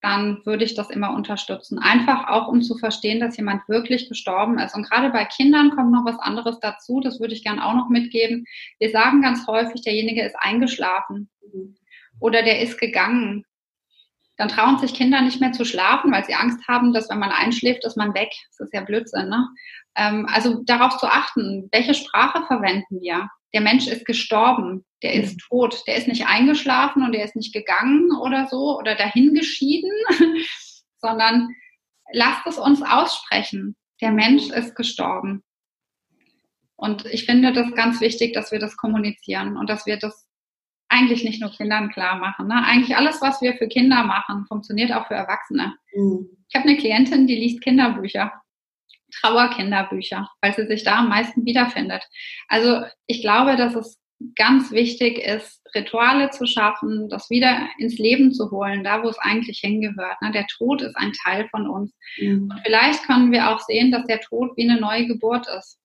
dann würde ich das immer unterstützen. Einfach auch, um zu verstehen, dass jemand wirklich gestorben ist. Und gerade bei Kindern kommt noch was anderes dazu, das würde ich gerne auch noch mitgeben. Wir sagen ganz häufig, derjenige ist eingeschlafen. Mhm oder der ist gegangen. Dann trauen sich Kinder nicht mehr zu schlafen, weil sie Angst haben, dass wenn man einschläft, ist man weg. Das ist ja Blödsinn. Ne? Ähm, also darauf zu achten, welche Sprache verwenden wir? Der Mensch ist gestorben, der ist mhm. tot, der ist nicht eingeschlafen und der ist nicht gegangen oder so oder dahingeschieden, sondern lasst es uns aussprechen. Der Mensch ist gestorben. Und ich finde das ganz wichtig, dass wir das kommunizieren und dass wir das eigentlich nicht nur Kindern klar machen. Ne? Eigentlich alles, was wir für Kinder machen, funktioniert auch für Erwachsene. Mhm. Ich habe eine Klientin, die liest Kinderbücher, Trauerkinderbücher, weil sie sich da am meisten wiederfindet. Also ich glaube, dass es ganz wichtig ist, Rituale zu schaffen, das wieder ins Leben zu holen, da wo es eigentlich hingehört. Ne? Der Tod ist ein Teil von uns. Mhm. Und vielleicht können wir auch sehen, dass der Tod wie eine neue Geburt ist.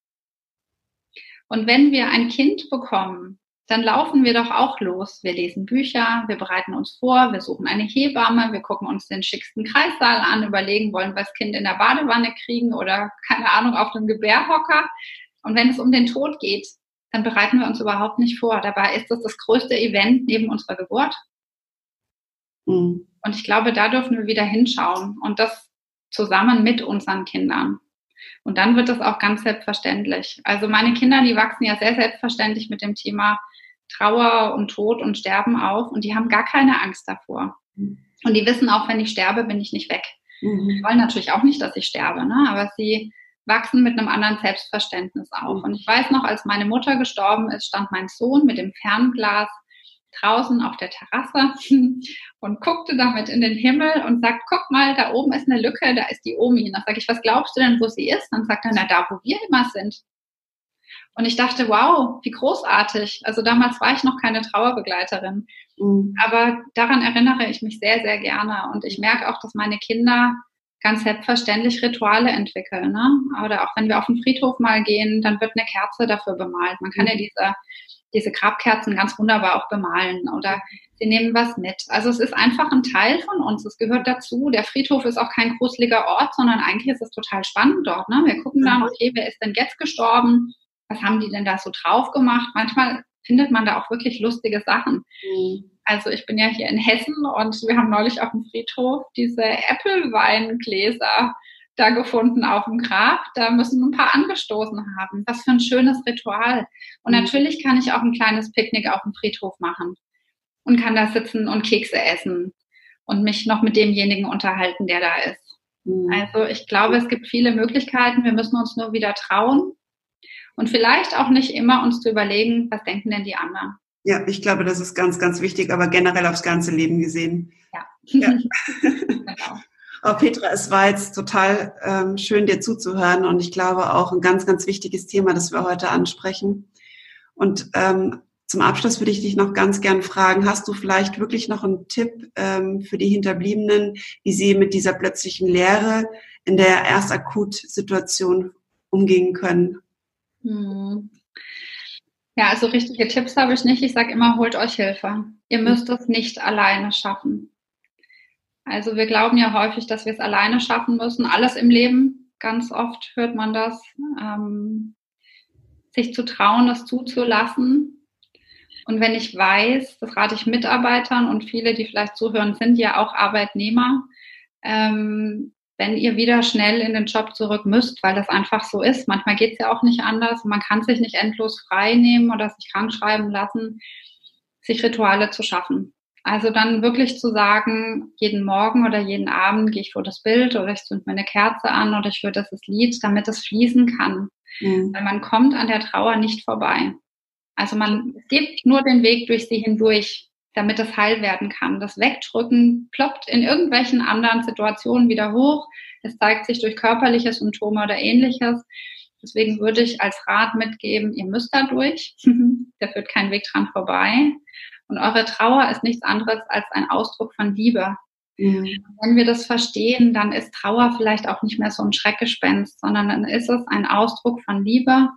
Und wenn wir ein Kind bekommen, dann laufen wir doch auch los. Wir lesen Bücher, wir bereiten uns vor, wir suchen eine Hebamme, wir gucken uns den schicksten Kreissaal an, überlegen, wollen wir das Kind in der Badewanne kriegen oder keine Ahnung auf dem Gebärhocker. Und wenn es um den Tod geht, dann bereiten wir uns überhaupt nicht vor. Dabei ist das das größte Event neben unserer Geburt. Mhm. Und ich glaube, da dürfen wir wieder hinschauen und das zusammen mit unseren Kindern. Und dann wird das auch ganz selbstverständlich. Also meine Kinder, die wachsen ja sehr selbstverständlich mit dem Thema Trauer und Tod und Sterben auf und die haben gar keine Angst davor. Mhm. Und die wissen auch, wenn ich sterbe, bin ich nicht weg. Mhm. Die wollen natürlich auch nicht, dass ich sterbe, ne? aber sie wachsen mit einem anderen Selbstverständnis auf. Mhm. Und ich weiß noch, als meine Mutter gestorben ist, stand mein Sohn mit dem Fernglas draußen auf der Terrasse und guckte damit in den Himmel und sagt, guck mal, da oben ist eine Lücke, da ist die Omi. Und dann sage ich, was glaubst du denn, wo sie ist? Dann sagt er, na da, wo wir immer sind. Und ich dachte, wow, wie großartig. Also damals war ich noch keine Trauerbegleiterin. Mhm. Aber daran erinnere ich mich sehr, sehr gerne. Und ich merke auch, dass meine Kinder ganz selbstverständlich Rituale entwickeln. Ne? Oder auch wenn wir auf den Friedhof mal gehen, dann wird eine Kerze dafür bemalt. Man kann ja mhm. diese, diese Grabkerzen ganz wunderbar auch bemalen. Oder sie nehmen was mit. Also es ist einfach ein Teil von uns. Es gehört dazu. Der Friedhof ist auch kein gruseliger Ort, sondern eigentlich ist es total spannend dort. Ne? Wir gucken dann, okay, wer ist denn jetzt gestorben? Was haben die denn da so drauf gemacht? Manchmal findet man da auch wirklich lustige Sachen. Mhm. Also ich bin ja hier in Hessen und wir haben neulich auf dem Friedhof diese Äpfelweingläser da gefunden auf dem Grab. Da müssen ein paar angestoßen haben. Was für ein schönes Ritual. Und mhm. natürlich kann ich auch ein kleines Picknick auf dem Friedhof machen und kann da sitzen und Kekse essen und mich noch mit demjenigen unterhalten, der da ist. Mhm. Also ich glaube, es gibt viele Möglichkeiten. Wir müssen uns nur wieder trauen und vielleicht auch nicht immer uns zu überlegen, was denken denn die anderen. Ja, ich glaube, das ist ganz, ganz wichtig, aber generell aufs ganze Leben gesehen. Ja. ja. genau. Oh, Petra, es war jetzt total ähm, schön, dir zuzuhören und ich glaube auch ein ganz, ganz wichtiges Thema, das wir heute ansprechen. Und ähm, zum Abschluss würde ich dich noch ganz gern fragen, hast du vielleicht wirklich noch einen Tipp ähm, für die Hinterbliebenen, wie sie mit dieser plötzlichen Leere in der Erstakut-Situation umgehen können? Hm. Ja, also richtige Tipps habe ich nicht. Ich sage immer, holt euch Hilfe. Ihr mhm. müsst es nicht alleine schaffen. Also wir glauben ja häufig, dass wir es alleine schaffen müssen. Alles im Leben, ganz oft hört man das. Ähm, sich zu trauen, das zuzulassen. Und wenn ich weiß, das rate ich Mitarbeitern und viele, die vielleicht zuhören, sind ja auch Arbeitnehmer, ähm, wenn ihr wieder schnell in den Job zurück müsst, weil das einfach so ist. Manchmal geht es ja auch nicht anders. Man kann sich nicht endlos frei nehmen oder sich krank schreiben lassen, sich Rituale zu schaffen. Also dann wirklich zu sagen, jeden Morgen oder jeden Abend gehe ich vor das Bild oder ich zünd mir eine Kerze an oder ich höre das Lied, damit es fließen kann. Mhm. Weil man kommt an der Trauer nicht vorbei. Also man gibt nur den Weg durch sie hindurch damit es heil werden kann. Das Wegdrücken ploppt in irgendwelchen anderen Situationen wieder hoch. Es zeigt sich durch körperliche Symptome oder ähnliches. Deswegen würde ich als Rat mitgeben, ihr müsst da durch. da führt kein Weg dran vorbei. Und eure Trauer ist nichts anderes als ein Ausdruck von Liebe. Mhm. Wenn wir das verstehen, dann ist Trauer vielleicht auch nicht mehr so ein Schreckgespenst, sondern dann ist es ein Ausdruck von Liebe,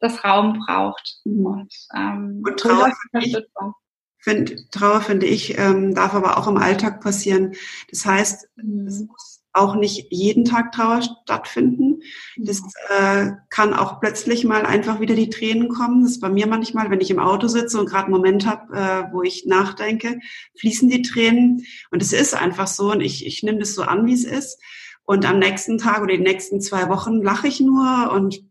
das Raum braucht. Mhm. Und, ähm, und Trauer, Unterstützung. Find, Trauer, finde ich, ähm, darf aber auch im Alltag passieren. Das heißt, mhm. es muss auch nicht jeden Tag Trauer stattfinden. Das äh, kann auch plötzlich mal einfach wieder die Tränen kommen. Das ist bei mir manchmal, wenn ich im Auto sitze und gerade einen Moment habe, äh, wo ich nachdenke, fließen die Tränen. Und es ist einfach so und ich, ich nehme das so an, wie es ist. Und am nächsten Tag oder die nächsten zwei Wochen lache ich nur und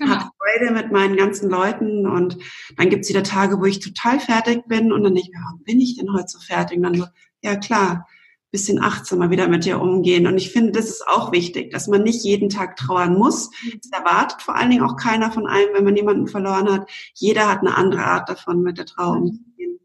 genau. habe Freude mit meinen ganzen Leuten und dann gibt's wieder Tage, wo ich total fertig bin und dann denke ich mir, warum bin ich denn heute so fertig? Und dann so, ja klar, bisschen achtsamer wieder mit dir umgehen. Und ich finde, das ist auch wichtig, dass man nicht jeden Tag trauern muss. Das erwartet vor allen Dingen auch keiner von einem, wenn man jemanden verloren hat. Jeder hat eine andere Art davon, mit der Trauer umzugehen.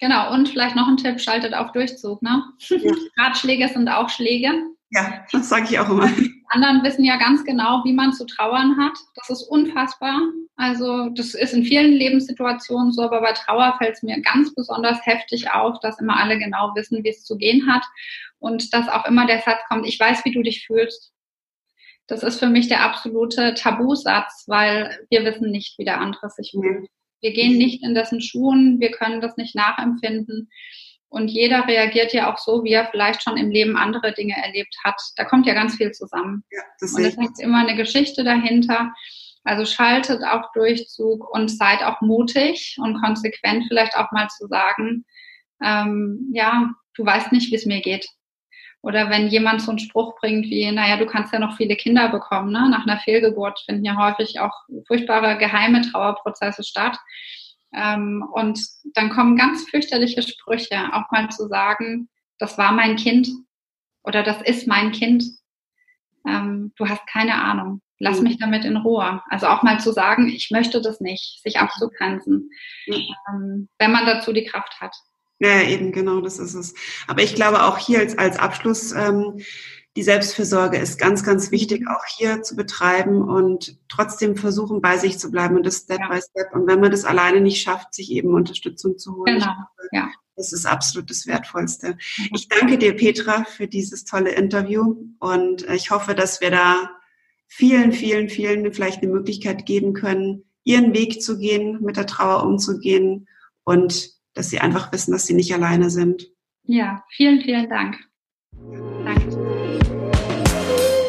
Genau, und vielleicht noch ein Tipp, schaltet auf Durchzug. Ne? Ja. Ratschläge sind auch Schläge. Ja, das sage ich auch immer. Anderen wissen ja ganz genau, wie man zu trauern hat. Das ist unfassbar. Also das ist in vielen Lebenssituationen so, aber bei Trauer fällt es mir ganz besonders heftig auf, dass immer alle genau wissen, wie es zu gehen hat und dass auch immer der Satz kommt, ich weiß, wie du dich fühlst. Das ist für mich der absolute Tabusatz, weil wir wissen nicht, wie der andere sich fühlt. Wir gehen nicht in dessen Schuhen, wir können das nicht nachempfinden. Und jeder reagiert ja auch so, wie er vielleicht schon im Leben andere Dinge erlebt hat. Da kommt ja ganz viel zusammen. Ja, das und es ist immer eine Geschichte dahinter. Also schaltet auch Durchzug und seid auch mutig und konsequent vielleicht auch mal zu sagen, ähm, ja, du weißt nicht, wie es mir geht. Oder wenn jemand so einen Spruch bringt wie, naja, du kannst ja noch viele Kinder bekommen, ne? nach einer Fehlgeburt finden ja häufig auch furchtbare geheime Trauerprozesse statt Ähm, und dann kommen ganz fürchterliche Sprüche, auch mal zu sagen, das war mein Kind oder das ist mein Kind. Ähm, du hast keine Ahnung. Lass mhm. mich damit in Ruhe. Also auch mal zu sagen, ich möchte das nicht, sich abzugrenzen, mhm. ähm, wenn man dazu die Kraft hat. Ja, eben, genau, das ist es. Aber ich glaube auch hier als, als Abschluss, ähm, die Selbstfürsorge ist ganz, ganz wichtig, auch hier zu betreiben und trotzdem versuchen, bei sich zu bleiben und das Step ja. by Step. Und wenn man das alleine nicht schafft, sich eben Unterstützung zu holen. Genau. Ja. Das ist absolut das Wertvollste. Mhm. Ich danke dir, Petra, für dieses tolle Interview und ich hoffe, dass wir da vielen, vielen, vielen vielleicht eine Möglichkeit geben können, ihren Weg zu gehen, mit der Trauer umzugehen und dass sie einfach wissen, dass sie nicht alleine sind. Ja, vielen, vielen Dank. Danke.